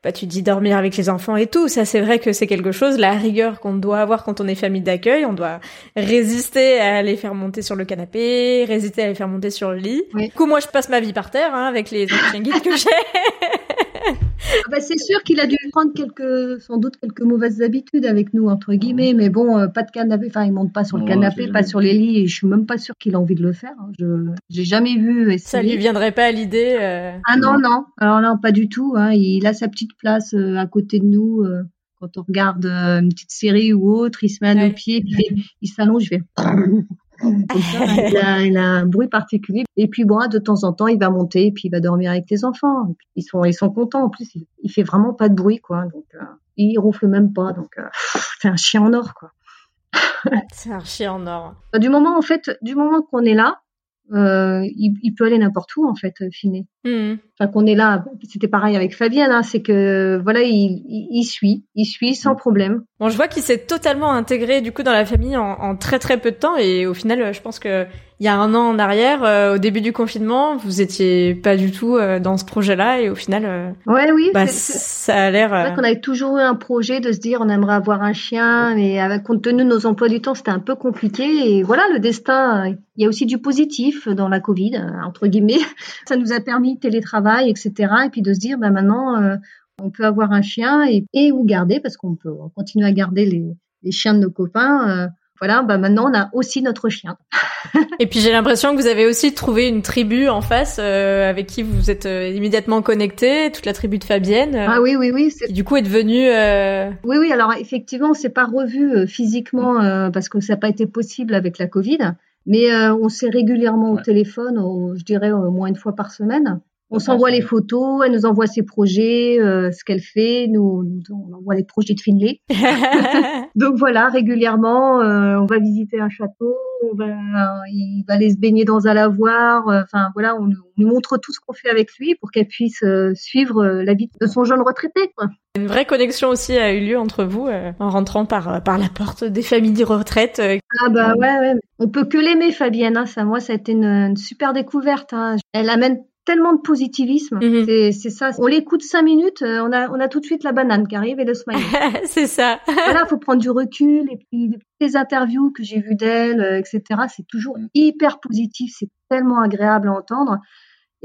bah, tu dis dormir avec les enfants et tout. Ça, c'est vrai que c'est quelque chose. La rigueur qu'on doit avoir quand on est famille d'accueil, on doit résister à les faire monter sur le canapé, résister à les faire monter sur le lit. Du coup, moi, je passe ma vie par terre hein, avec les chiens guides que j'ai. [LAUGHS] Ah bah, c'est sûr qu'il a dû prendre quelques, sans doute quelques mauvaises habitudes avec nous, entre guillemets, mais bon, euh, pas de canapé, enfin, il monte pas sur le canapé, pas sur les lits, et je suis même pas sûre qu'il a envie de le faire. Hein. Je, j'ai jamais vu essayer. Ça lui viendrait pas à l'idée? Euh... Ah non, non. Alors là, pas du tout, hein. Il a sa petite place euh, à côté de nous, euh, quand on regarde une petite série ou autre, il se met à nos pieds, puis il s'allonge, je fais [LAUGHS] il, a, un bruit particulier. Et puis bon, de temps en temps, il va monter et puis il va dormir avec les enfants. ils sont, ils sont contents. En plus, il, fait vraiment pas de bruit, quoi. Donc, euh, il ronfle même pas. Donc, euh, c'est un chien en or, quoi. [LAUGHS] c'est un chien en or. Du moment, en fait, du moment qu'on est là, euh, il, peut aller n'importe où en fait, Finet. Mmh. Enfin qu'on est là, c'était pareil avec Fabienne, hein, c'est que voilà, il, il, suit, il suit sans problème. Bon, je vois qu'il s'est totalement intégré du coup dans la famille en, en, très très peu de temps et au final, je pense que il y a un an en arrière, euh, au début du confinement, vous étiez pas du tout euh, dans ce projet-là et au final, euh, ouais, oui, bah, ça a l'air. C'est vrai qu'on avait toujours eu un projet de se dire on aimerait avoir un chien, mais avec, compte tenu de nos emplois du temps, c'était un peu compliqué. Et voilà, le destin. Il y a aussi du positif dans la Covid, entre guillemets. [LAUGHS] Ça nous a permis télétravail, etc. Et puis de se dire, bah maintenant, on peut avoir un chien et, et ou garder parce qu'on peut continuer à garder les, les chiens de nos copains. voilà, bah maintenant on a aussi notre chien. [LAUGHS] Et puis j'ai l'impression que vous avez aussi trouvé une tribu en face euh, avec qui vous êtes euh, immédiatement connecté, toute la tribu de Fabienne. ah oui, oui, oui. Qui du coup est devenue. Euh... Oui, oui. Alors effectivement, on s'est pas revu physiquement parce que ça n'a pas été possible avec la Covid. Mais on s'est régulièrement au téléphone, je dirais au moins une fois par semaine. On s'envoie les photos, elle nous envoie ses projets, euh, ce qu'elle fait, nous, on envoie les projets de Finlay. [LAUGHS] Donc voilà, régulièrement, euh, on va visiter un château, on va, il va aller se baigner dans un lavoir. Euh, enfin voilà, on, nous montre tout ce qu'on fait avec lui pour qu'elle puisse suivre la vie de son jeune retraité. Quoi. Une vraie connexion aussi a eu lieu entre vous en rentrant par par la porte des familles de retraite. Ah bah ouais, ouais. on peut que l'aimer Fabienne. Hein. Ça, moi, ça a été une, super découverte. Hein. Elle amène tellement de positivisme. Mhm. C'est ça. On l'écoute cinq minutes, euh, on a, on a tout de suite la banane qui arrive et le smile. [LAUGHS] c'est ça. [LAUGHS] voilà, faut prendre du recul et puis les interviews que j'ai vues d'elle, euh, etc. C'est toujours hyper positif. C'est tellement agréable à entendre.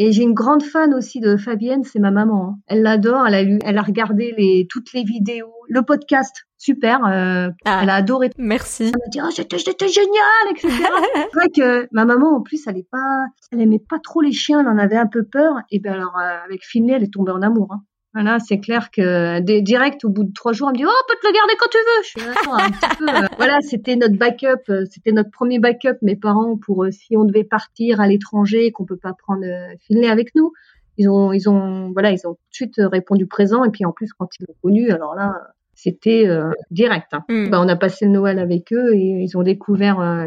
Et j'ai une grande fan aussi de Fabienne, c'est ma maman. Hein. Elle l'adore, elle a lu, elle a regardé les, toutes les vidéos, le podcast, super. Euh, ah, elle a adoré. Merci. Elle m'a dit oh c'était génial, etc. [LAUGHS] c'est vrai que ma maman en plus elle est pas, elle aimait pas trop les chiens, elle en avait un peu peur. Et ben alors euh, avec Finlay, elle est tombée en amour. Hein. Voilà, c'est clair que direct au bout de trois jours, elle me dit oh, on peut te le garder quand tu veux. Je suis un petit peu. Euh, voilà, c'était notre backup, euh, c'était notre premier backup, mes parents pour euh, si on devait partir à l'étranger et qu'on peut pas prendre Finlay avec nous. Ils ont, ils ont, voilà, ils ont tout de suite répondu présent et puis en plus quand ils l'ont connu, alors là, c'était direct. Hein. Hmm. Bah, on a passé le Noël avec eux et ils ont découvert euh,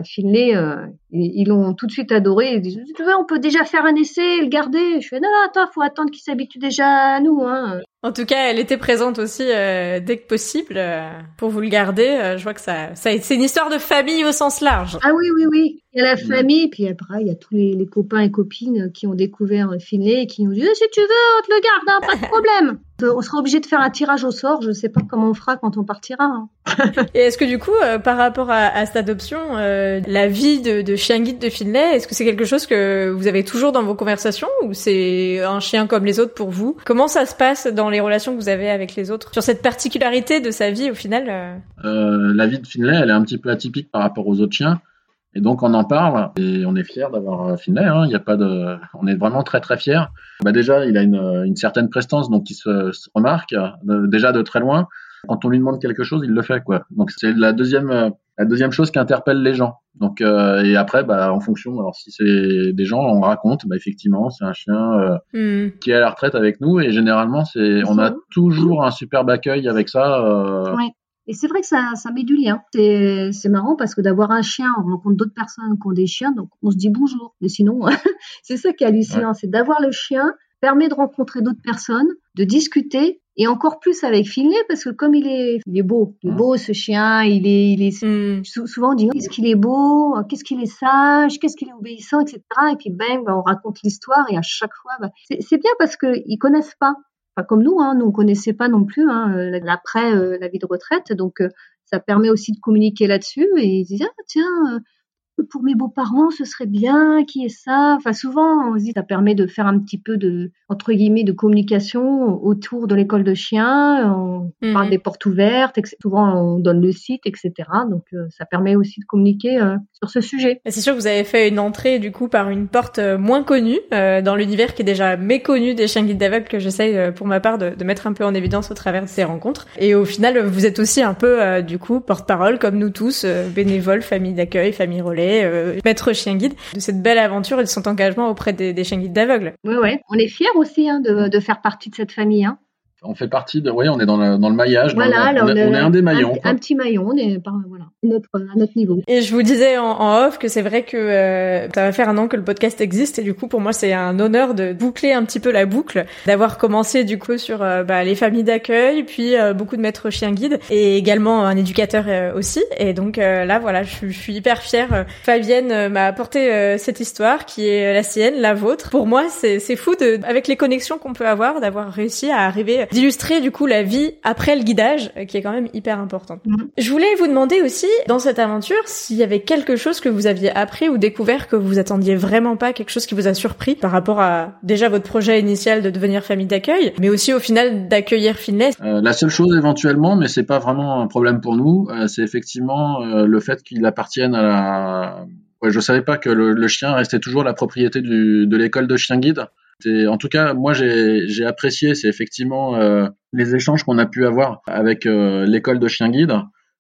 Ils l'ont tout de suite adoré. Ils disent, tu veux, on peut déjà faire un essai et le garder. Je fais, non, non, attends, faut attendre qu'il s'habitue déjà à nous. Hein. En tout cas, elle était présente aussi euh, dès que possible euh, pour vous le garder. Euh, je vois que ça, ça c'est une histoire de famille au sens large. Ah oui, oui, oui. Il y a la famille, puis après il y a tous les, les copains et copines qui ont découvert Finlay et qui nous disent si tu veux, on te le garde, hein, pas de problème. [LAUGHS] on sera obligé de faire un tirage au sort. Je sais pas comment on fera quand on partira. Hein. et est-ce que du coup, par rapport à, à cette adoption, la vie de, de chien guide de Finlay, est-ce que c'est quelque chose que vous avez toujours dans vos conversations ou c'est un chien comme les autres pour vous? Comment ça se passe dans les relations que vous avez avec les autres, sur cette particularité de sa vie au final euh. Euh, La vie de Finlay, elle est un petit peu atypique par rapport aux autres chiens. Et donc on en parle et on est fier d'avoir euh, Finlay. Hein. Il y a pas de, on est vraiment très très fier. Bah déjà, il a une, une certaine prestance, donc il se, remarque déjà de très loin. Quand on lui demande quelque chose, il le fait quoi. Donc c'est la deuxième la deuxième chose qui interpelle les gens. Donc euh, et après, bah, en fonction, alors si c'est des gens, on raconte, bah, effectivement, c'est un chien euh, hmm. qui est à la retraite avec nous et généralement, c'est, on a toujours un superbe accueil avec ça. Euh... Et c'est vrai que ça, ça met du lien. C'est, c'est marrant parce que d'avoir un chien, on rencontre d'autres personnes qui ont des chiens, donc on se dit bonjour. Mais sinon, [LAUGHS] c'est ça qui est hallucinant, c'est d'avoir le chien permet de rencontrer d'autres personnes, de discuter et encore plus avec Finlay parce que comme il est, il est beau, il est beau ce chien, il est, il est mm. souvent on dit qu'est-ce qu'il est beau, qu'est-ce qu'il est sage, qu'est-ce qu'il est obéissant, etc. Et puis bang, bah, on raconte l'histoire et à chaque fois, bah, c'est bien parce que ils connaissent pas, pas comme nous, hein, nous on connaissait pas non plus hein, l'après euh, la vie de retraite, donc euh, ça permet aussi de communiquer là-dessus et ils disent ah tiens euh, pour mes beaux-parents, ce serait bien, qui est ça Enfin, souvent, on se dit, ça permet de faire un petit peu de, entre guillemets, de communication autour de l'école de chiens. On parle mhm. des portes ouvertes, etc. souvent on donne le site, etc. Donc, euh, ça permet aussi de communiquer euh, sur ce sujet. C'est sûr que vous avez fait une entrée, du coup, par une porte euh, moins connue, dans l'univers qui est déjà méconnu des chiens guides d'aveugles que j'essaye, pour ma part, de, de, mettre un peu en évidence au travers de ces rencontres. Et au final, vous êtes aussi un peu, du coup, porte-parole, comme nous tous, bénévoles, famille d'accueil, famille relais, euh, maître chien guide, de cette belle aventure et de son engagement auprès des, chiens guides d'aveugles. Oui, oui. On est fiers aussi hein, de, de, faire partie de cette famille. Hein on fait partie de, oui, on est dans le, dans le maillage. Voilà, on, est, un des maillons. Un, petit maillon, on est voilà, notre, à notre niveau. Et je vous disais en, off que c'est vrai que euh, ça va faire un an que le podcast existe et du coup pour moi c'est un honneur de boucler un petit peu la boucle, d'avoir commencé du coup sur euh, bah, les familles d'accueil, puis euh, beaucoup de maîtres chiens guides et également un éducateur aussi. Et donc là voilà, je, je, suis hyper fière. Fabienne m'a apporté cette histoire qui est la sienne, la vôtre. Pour moi c'est fou de, avec les connexions qu'on peut avoir, d'avoir réussi à arriver d'illustrer du coup la vie après le guidage, euh, qui est quand même hyper importante. Mhm. Je voulais vous demander aussi, dans cette aventure, s'il y avait quelque chose que vous aviez appris ou découvert que vous attendiez vraiment pas, quelque chose qui vous a surpris par rapport à déjà votre projet initial de devenir famille d'accueil, mais aussi au final d'accueillir Finlay. Euh, la seule chose éventuellement, mais c'est pas vraiment un problème pour nous, euh, c'est effectivement le fait qu'il appartienne à la Ouais, je savais pas que le, le chien restait toujours la propriété du, de l'école de chien guide. En tout cas, moi, j'ai apprécié, c'est effectivement euh, les échanges qu'on a pu avoir avec euh, l'école de chien guide,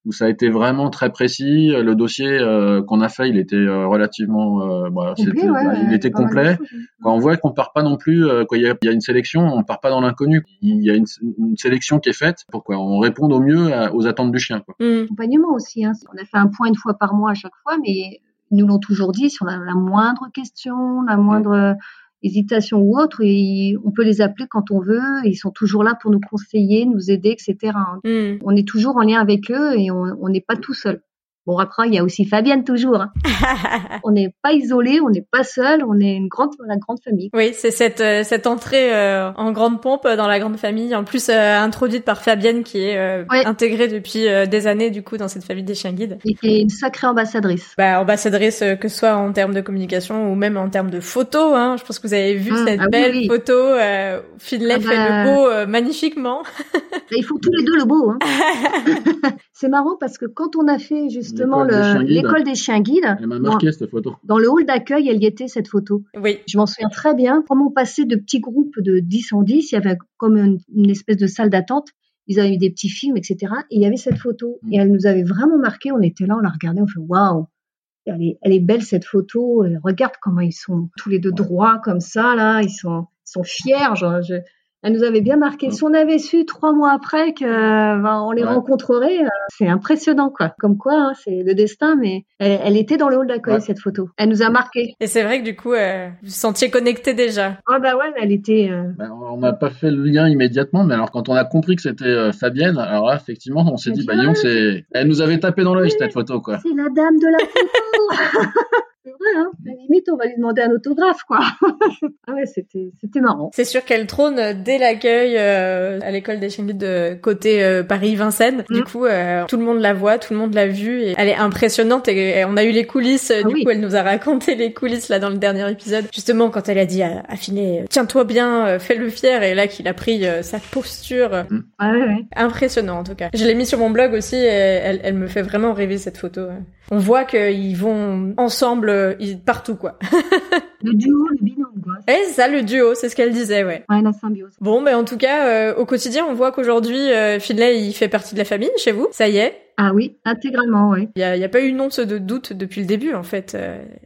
où ça a été vraiment très précis. Le dossier euh, qu'on a fait, il était euh, relativement, bah, ouais, bah, il était complet. Quand on voit qu'on part pas non plus, quand il y a, y a, une sélection, on part pas dans l'inconnu. Il y a une, une, sélection qui est faite pour quoi on réponde au mieux à, aux attentes du chien. Quoi. Mmh. Accompagnement aussi. Hein. On a fait un point une fois par mois à chaque fois, mais nous l'ont toujours dit, si on a la moindre question, la moindre hésitation ou autre, et on peut les appeler quand on veut. Ils sont toujours là pour nous conseiller, nous aider, etc. Mm. On est toujours en lien avec eux et on n'est pas tout seul. Bon, après, il y a aussi Fabienne toujours. Hein. [LAUGHS] on n'est pas isolé, on n'est pas seul, on est une grande, la grande famille. Oui, c'est cette, euh, cette entrée euh, en grande pompe dans la grande famille, en plus euh, introduite par Fabienne qui est intégrée depuis des années du coup dans cette famille des chiens guides. Et qui est une sacrée ambassadrice. Bah, ambassadrice que ce soit en termes de communication ou même en termes de photos. Hein. Je pense que vous avez vu mmh. cette ah belle photo. Euh, Finlay ah fait le bah. beau magnifiquement. Bah, ils font tous les deux le beau. Hein. [LAUGHS] [LAUGHS] c'est marrant parce que quand on a fait justement l'école des, chiens guides, elle m'a marqué dans, cette photo. Dans le hall d'accueil, elle y était cette photo. Oui. Je m'en souviens très bien. Comme on passait de petits groupes de 10 en 10, il y avait comme une, espèce de salle d'attente. Ils avaient eu des petits films, etc. Et il y avait cette photo. Mm. Et elle nous avait vraiment marqué. On était là, on la regardait, on fait waouh. Elle est, elle est belle cette photo. regarde comment ils sont tous les deux droits comme ça là. Ils sont, ils sont fiers. Genre, je, elle nous avait bien marqué. Si on avait su trois mois après que ben, on les rencontrerait, euh, c'est impressionnant quoi. Comme quoi, hein, c'est le destin, mais elle, était dans le hall d'accueil cette photo. Elle nous a marqué. Et c'est vrai que du coup, euh, vous vous sentiez connecté déjà. Ah bah ouais, elle était. Euh... Ben, on n'a pas fait le lien immédiatement, mais alors quand on a compris que c'était euh, Fabienne, alors là effectivement, on s'est dit bah c'est. Elle nous avait tapé dans l'œil cette photo quoi. C'est la dame de la photo. [LAUGHS] c'est vrai, hein. À la limite, on va lui demander un autographe, quoi. [LAUGHS] ah ouais, c'était, c'était marrant. C'est sûr qu'elle trône dès l'accueil euh, à l'école des chiens de côté euh, Paris-Vincennes. Du mm. coup, euh, tout le monde la voit, tout le monde l'a vue et elle est impressionnante. Et, on a eu les coulisses. Ah du coup, elle nous a raconté les coulisses là dans le dernier épisode. Justement, quand elle a dit à, à tiens-toi bien, fais-le fier. Et là, qu'il a pris sa posture. Mm. Ah ouais, ouais. Impressionnant en tout cas. Je l'ai mis sur mon blog aussi. Et elle, elle me fait vraiment rêver cette photo. On voit qu'ils vont ensemble euh, partout, quoi. [LAUGHS] le duo, le binôme, quoi. Eh, ça, le duo, c'est ce qu'elle disait, ouais. Ouais, la symbiose. Bon, mais en tout cas, euh, au quotidien, on voit qu'aujourd'hui, euh, Finlay, il fait partie de la famille chez vous. Ça y est. Ah oui, intégralement, oui. Il y a, pas eu une once de doute depuis le début, en fait.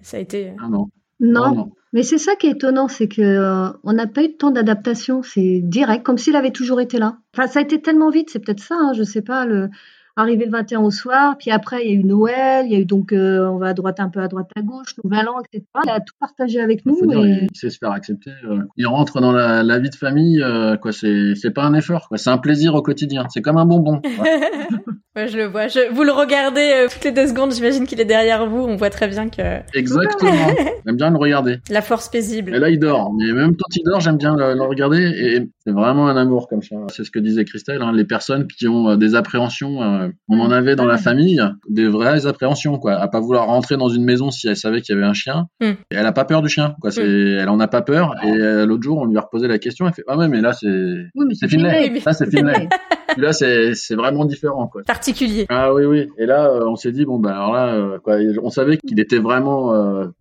ça a été. Ah non. Non. Mais c'est ça qui est étonnant, c'est que on n'a pas eu de temps d'adaptation, c'est direct, comme s'il avait toujours été là. Enfin, ça a été tellement vite, c'est peut-être ça, hein, je sais pas. Le, arrivé le 21 au soir, puis après il y a eu Noël, il y a eu donc euh, on va à droite un peu à droite à gauche, Nouvel An, etc. Il a tout partagé avec nous. il sait se faire accepter. Euh. Il rentre dans la, la vie de famille, euh, quoi. C'est c'est pas un effort, quoi. C'est un plaisir au quotidien. C'est comme un bonbon. [LAUGHS] ouais, je le vois. Je, vous le regardez toutes les deux secondes. J'imagine qu'il est derrière vous. On voit très bien que. Exactement. [LAUGHS] j'aime bien le regarder. La force paisible. Et là il dort. Mais même quand il dort, j'aime bien le, regarder. Et c'est vraiment un amour comme ça. C'est ce que disait Christelle. Hein. Les personnes qui ont des appréhensions euh, on en avait dans la famille des vraies appréhensions, quoi, à pas vouloir rentrer dans une maison si elle savait qu'il y avait un chien. Mm. Et elle a pas peur du chien, quoi. C'est, mm. elle en a pas peur. Et euh, l'autre jour, on lui a reposé la question. Elle fait, ah ouais, mais là c'est, oui, c'est Finlay. Là c'est [LAUGHS] Finlay. là c'est, c'est vraiment différent, quoi. Particulier. Ah oui, oui. Et là, euh, on s'est dit bon, bah alors là, quoi, on savait qu'il était vraiment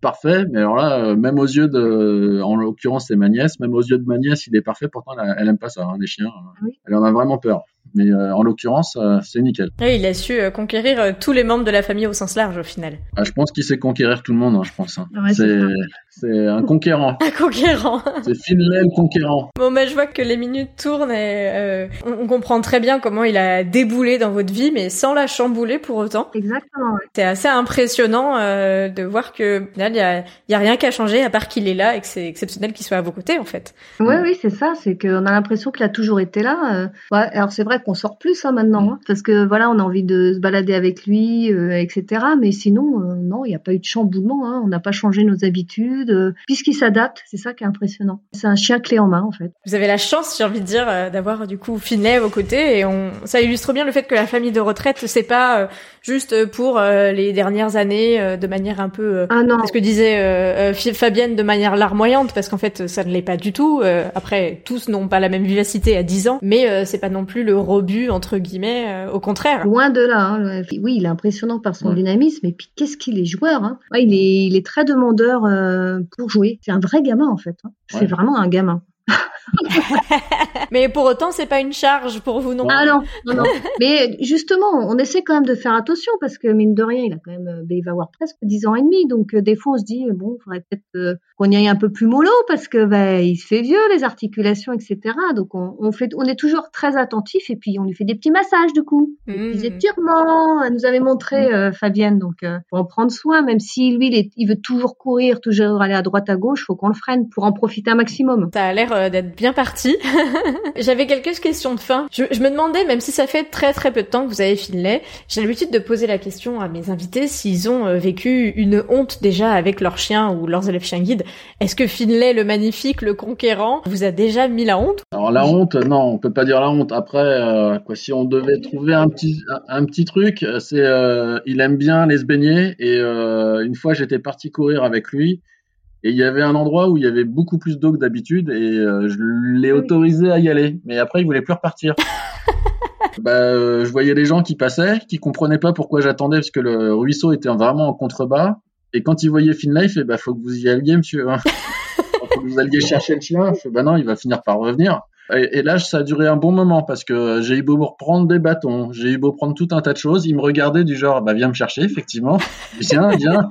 parfait, mais alors là, même aux yeux de, en l'occurrence c'est ma nièce, même aux yeux de ma nièce, il est parfait. Pourtant, elle, elle aime pas ça, hein, les chiens. Elle en a vraiment peur mais euh, en l'occurrence, euh, c'est nickel. Oui, il a su euh, conquérir tous les membres de la famille au sens large au final. Ah, je pense qu'il sait conquérir tout le monde, hein, je pense. Hein. c'est c'est un conquérant. [LAUGHS] un conquérant. c'est Finlay le conquérant. Bon, mais je vois que les minutes tournent et euh, on, comprend très bien comment il a déboulé dans votre vie, mais sans la chambouler pour autant. Exactement. Ouais. C'est assez impressionnant euh, de voir que il y a, y a rien qu'à changer à part qu'il est là et que c'est exceptionnel qu'il soit à vos côtés en fait. Oui, oui, c'est ça. C'est qu'on a l'impression qu'il a toujours été là. Euh. Ouais, alors c'est vrai qu'on sort plus hein, maintenant, hein, parce que voilà, on a envie de se balader avec lui, euh, etc. Mais sinon, non, il n'y a pas eu de chamboulement. Hein. On n'a pas changé nos habitudes puisqu'il s'adapte. C'est ça qui est impressionnant. C'est un chien clé en main, en fait. Vous avez la chance, j'ai envie de dire, euh, d'avoir du coup Finlay à vos côtés et on, ça illustre bien le fait que la famille de retraite, c'est pas euh, juste pour euh, les dernières années de manière un peu, ah non. ce que disait Fabienne de manière larmoyante, parce qu'en fait, ça ne l'est pas du tout. après, tous n'ont pas la même vivacité à 10 ans, mais c'est pas non plus le rebut entre guillemets. au contraire. Loin de là. Hein. Oui, il est impressionnant par son dynamisme. Et puis qu'est-ce qu'il est joueur. Hein. il est, il est très demandeur pour jouer. C'est un vrai gamin en fait. Hein. C'est vraiment un gamin. [LAUGHS] mais pour autant, c'est pas une charge pour vous non Ah non, non, non. [LAUGHS] mais justement, on essaie quand même de faire attention parce que mine de rien, il a quand même, ben, il va avoir presque 10 ans et demi, donc euh, des fois on se dit bon, il faudrait peut-être euh, qu'on y aille un peu plus mollo parce que ben, il se fait vieux, les articulations, etc. Donc on, on, fait, on est toujours très attentif et puis on lui fait des petits massages du coup, des petits mmh. étirements. Elle nous avait montré mmh. Fabienne, donc pour en prendre soin, même si lui il, il, veut toujours courir, toujours aller à droite à gauche, faut qu'on le freine pour en profiter un maximum. Ça a l'air d'être bien parti. [LAUGHS] J'avais quelques questions de fin. Je, me demandais, même si ça fait très très peu de temps que vous avez Finlay, j'ai l'habitude de poser la question à mes invités s'ils ont euh, vécu une honte déjà avec leurs chiens ou leurs élèves chiens guides. Est-ce que Finlay, le magnifique, le conquérant, vous a déjà mis la honte? Alors la honte, non, on peut pas dire la honte. Après, euh, quoi, si on devait trouver un petit un, petit truc, c'est euh, il aime bien aller se baigner et une fois j'étais parti courir avec lui. Et il y avait un endroit où il y avait beaucoup plus d'eau que d'habitude et euh, je l'ai autorisé à y aller. Mais après, il voulait plus repartir. [LAUGHS] bah, euh, je voyais les gens qui passaient, qui comprenaient pas pourquoi j'attendais parce que le ruisseau était vraiment en contrebas. Et quand ils voyaient Finlay, il fait bah faut que vous y alliez, monsieur. Hein. [LAUGHS] faut que vous alliez chercher le chien. Je fais bah non, il va finir par revenir. Et, là, ça a duré un bon moment parce que j'ai eu beau reprendre des bâtons, j'ai eu beau prendre tout un tas de choses. Il me regardait du genre, bah viens me chercher, effectivement. [LAUGHS] Viens, viens.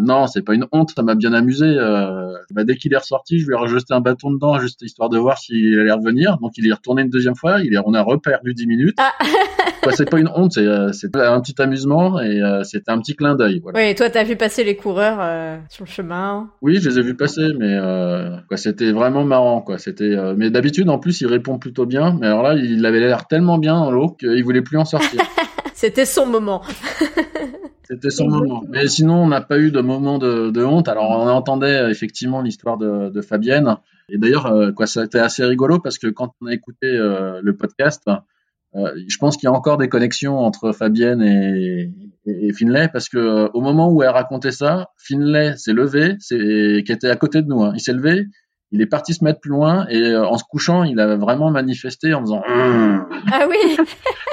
Non, c'est pas une honte, ça m'a bien amusé. Euh, bah, dès qu'il est ressorti, je lui ai rejeté un bâton dedans, juste histoire de voir s'il allait revenir. Donc il est retourné une deuxième fois, il est, on a reperdu 10 minutes. Ah. [LAUGHS] c'est pas une honte, c'est euh, un petit amusement et euh, c'était un petit clin d'œil. Voilà. Oui, toi, t'as vu passer les coureurs euh, sur le chemin? Oui, je les ai vus passer, mais euh, quoi, c'était vraiment marrant. Quoi. C'était, mais d'habitude, en plus, il répond plutôt bien. Mais alors là, il avait l'air tellement bien dans l'eau qu'il voulait plus en sortir. [LAUGHS] c'était son moment. [LAUGHS] C'était son moment. Mais sinon, on n'a pas eu de moment de, de, honte. Alors, on entendait effectivement l'histoire de, de, Fabienne. Et d'ailleurs, quoi, ça a été assez rigolo parce que quand on a écouté le podcast, euh, je pense qu'il y a encore des connexions entre Fabienne et, et, Finlay parce que euh, au moment où elle racontait ça, Finlay s'est levé, c'est qui était à côté de nous. Hein. Il s'est levé, il est parti se mettre plus loin et euh, en se couchant, il a vraiment manifesté en faisant [LAUGHS] Ah oui.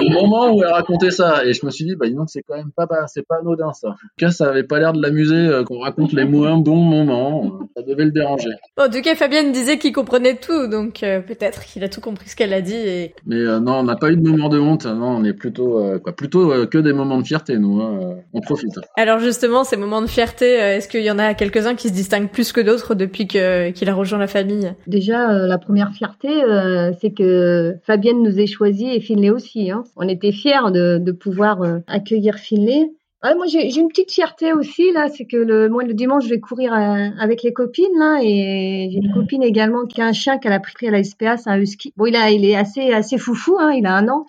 [LAUGHS] Au moment où elle racontait ça et je me suis dit bah non c'est quand même pas c'est pas anodin ça. En tout cas, ça avait pas l'air de l'amuser euh, qu'on raconte les moins bons moments, ça devait le déranger. en tout cas, Fabienne disait qu'il comprenait tout donc euh, peut-être qu'il a tout compris ce qu'elle a dit et Mais non, on n'a pas eu de moment de honte, non, on est plutôt quoi plutôt que des moments de fierté nous hein. on profite. Alors justement, ces moments de fierté, est-ce qu'il y en a quelques-uns qui se distinguent plus que d'autres depuis que qu'il a rejoint la famille Déjà, euh, la première fierté, euh, c'est que Fabienne nous ait choisi et Finlay aussi. Hein. On était fiers de, pouvoir euh, accueillir Finlay. moi, j'ai une petite fierté aussi là, c'est que le, moi le dimanche, je vais courir avec les copines là, et j'ai une copine également qui a un chien qu'elle a pris à la SPA, c'est un husky. Bon, il a, il est assez assez foufou, hein, il a un an,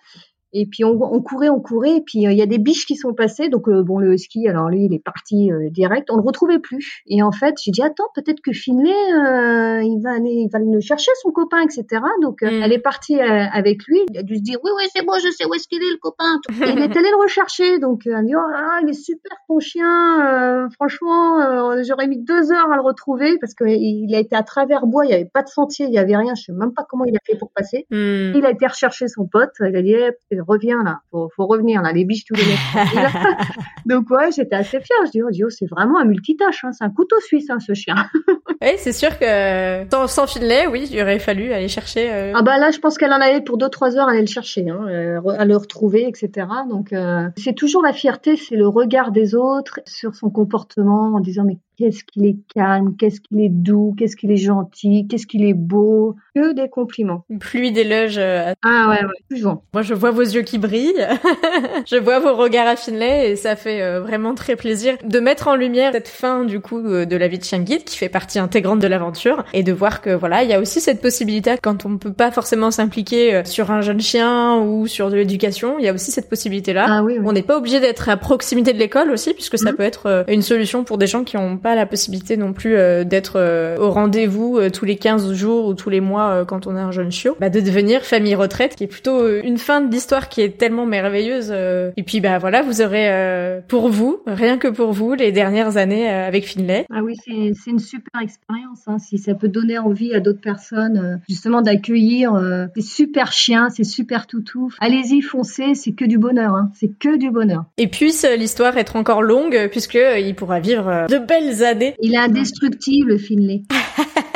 et puis on, on, courait, on courait, et puis euh, il y a des biches qui sont passées. Donc euh, bon, le ski, alors lui, il est parti euh, direct. On le retrouvait plus. Et en fait, j'ai dit attends, peut-être que Finlay, il va aller, il va le chercher son copain, etc. Donc mm. elle est partie avec lui. Il a dû se dire oui, oui, c'est bon, je sais où est-ce qu'il est le copain. Et il est allé le rechercher. Donc elle dit oh là, il est super ton chien. franchement, j'aurais mis deux heures à le retrouver parce qu'il a été à travers bois. Il n'y avait pas de sentier, il n'y avait rien. Je sais même pas comment il a fait pour passer. Mm. Il a été rechercher son pote. Il a dit eh, reviens là, faut, faut revenir là, les biches tous les mecs. [LAUGHS] Donc ouais, j'étais assez fière. Je dis, oh, oh c'est vraiment un multitâche, hein. c'est un couteau suisse hein, ce chien. [LAUGHS] oui, c'est sûr que sans, sans filet, oui, il aurait fallu aller chercher. Euh, ah bah là, je pense qu'elle en avait pour deux trois heures à aller le chercher, hein, euh, à le retrouver, etc. Donc euh, c'est toujours la fierté, c'est le regard des autres sur son comportement en disant mais qu'est-ce qu'il est calme, qu'est-ce qu'il est doux, qu'est-ce qu'il est gentil, qu'est-ce qu'il est beau. Que des compliments. Une pluie d'éloges. Euh, ah ouais, ouais, souvent. Moi, je vois vos yeux qui brillent. [LAUGHS] je vois vos regards à Finlay et ça fait euh, vraiment très plaisir de mettre en lumière cette fin, du coup, euh, de la vie de chien guide qui fait partie intégrante de l'aventure et de voir que, voilà, il y a aussi cette possibilité quand on ne peut pas forcément s'impliquer sur un jeune chien ou sur de l'éducation, il y a aussi cette possibilité-là. Ah, oui, On n'est pas obligé d'être à proximité de l'école aussi puisque ça mmh. peut être une solution pour des gens qui ont pas la possibilité non plus euh, d'être euh, au rendez-vous tous les 15 jours ou tous les mois quand on est un jeune chiot, bah, de devenir famille retraite, qui est plutôt une fin d'histoire qui est tellement merveilleuse. et puis bah voilà, vous aurez pour vous, rien que pour vous, les dernières années avec Finlay. Ah oui, c'est une super expérience. Hein, si ça peut donner envie à d'autres personnes, justement d'accueillir ces super chiens, ces super toutous. Allez-y, foncez, c'est que du bonheur. Hein, c'est que du bonheur. Et puisse l'histoire être encore longue, puisque il pourra vivre de belles années. Il est indestructible, Finlay. [LAUGHS]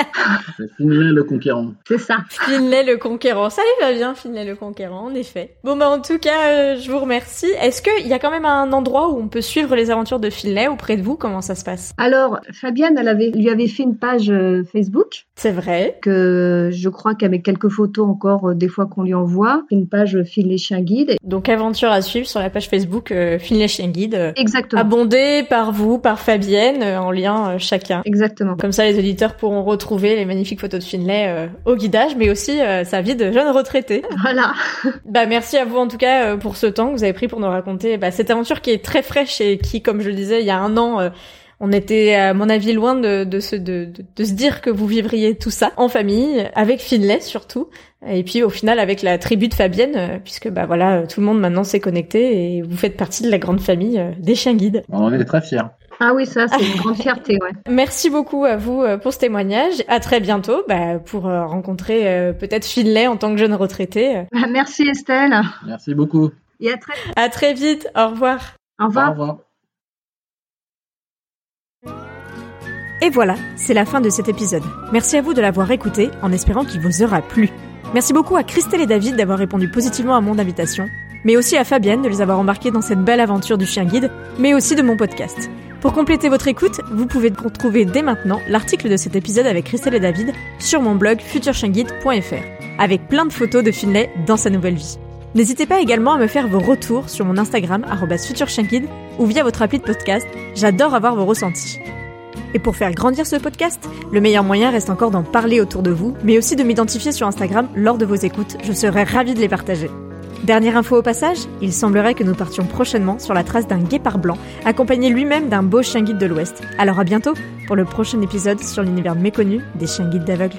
Finlay le conquérant. C'est ça. Finlay le conquérant. Ça lui va bien, Finlay le conquérant, en effet. Bon, bah, en tout cas, euh, je vous remercie. Est-ce qu'il y a quand même un endroit où on peut suivre les aventures de Finlay auprès de vous Comment ça se passe? Alors, Fabienne, elle avait, lui avait fait une page euh, Facebook. C'est vrai. Que je crois qu'avec quelques photos encore, euh, des fois qu'on lui envoie. Une page Finlay Chien Guide. Donc, aventure à suivre sur la page Facebook Finlay Chien Guide. Exactement. Abondé par vous, par Fabienne, en lien chacun. Exactement. Comme ça, les auditeurs pourront retrouver les magnifiques photos de Finlay euh, au guidage, mais aussi euh, sa vie de jeune retraité. Voilà. bah merci à vous en tout cas euh, pour ce temps que vous avez pris pour nous raconter bah, cette aventure qui est très fraîche et qui, comme je le disais, il y a un an on était, à mon avis, loin de, de, se, de, de, se dire que vous vivriez tout ça en famille, avec Finlay surtout, et puis au final avec la tribu de Fabienne, puisque bah voilà, tout le monde maintenant s'est connecté et vous faites partie de la grande famille des chiens guides. On en est très fiers. Ah oui, ça, c'est une grande fierté, ouais. [LAUGHS] Merci beaucoup à vous euh, pour ce témoignage. À très bientôt bah, pour euh, rencontrer euh, peut-être Finlay en tant que jeune retraité. Bah, merci Estelle. Merci beaucoup. Et à très, à très vite. Au revoir. Au revoir. Au revoir. Et voilà, c'est la fin de cet épisode. Merci à vous de l'avoir écouté en espérant qu'il vous aura plu. Merci beaucoup à Christelle et David d'avoir répondu positivement à mon invitation, mais aussi à Fabienne de les avoir embarqués dans cette belle aventure du chien guide, mais aussi de mon podcast. Pour compléter votre écoute, vous pouvez retrouver dès maintenant l'article de cet épisode avec Christelle et David sur mon blog futurchienguide.fr, avec plein de photos de Finlay dans sa nouvelle vie. N'hésitez pas également à me faire vos retours sur mon Instagram futurchienguide ou via votre appli de podcast. J'adore avoir vos ressentis. Et pour faire grandir ce podcast, le meilleur moyen reste encore d'en parler autour de vous, mais aussi de m'identifier sur Instagram lors de vos écoutes. Je serai ravie de les partager. Dernière info au passage, il semblerait que nous partions prochainement sur la trace d'un guépard blanc, accompagné lui-même d'un beau chien guide de l'Ouest. Alors à bientôt pour le prochain épisode sur l'univers méconnu des chiens guides d'aveugles.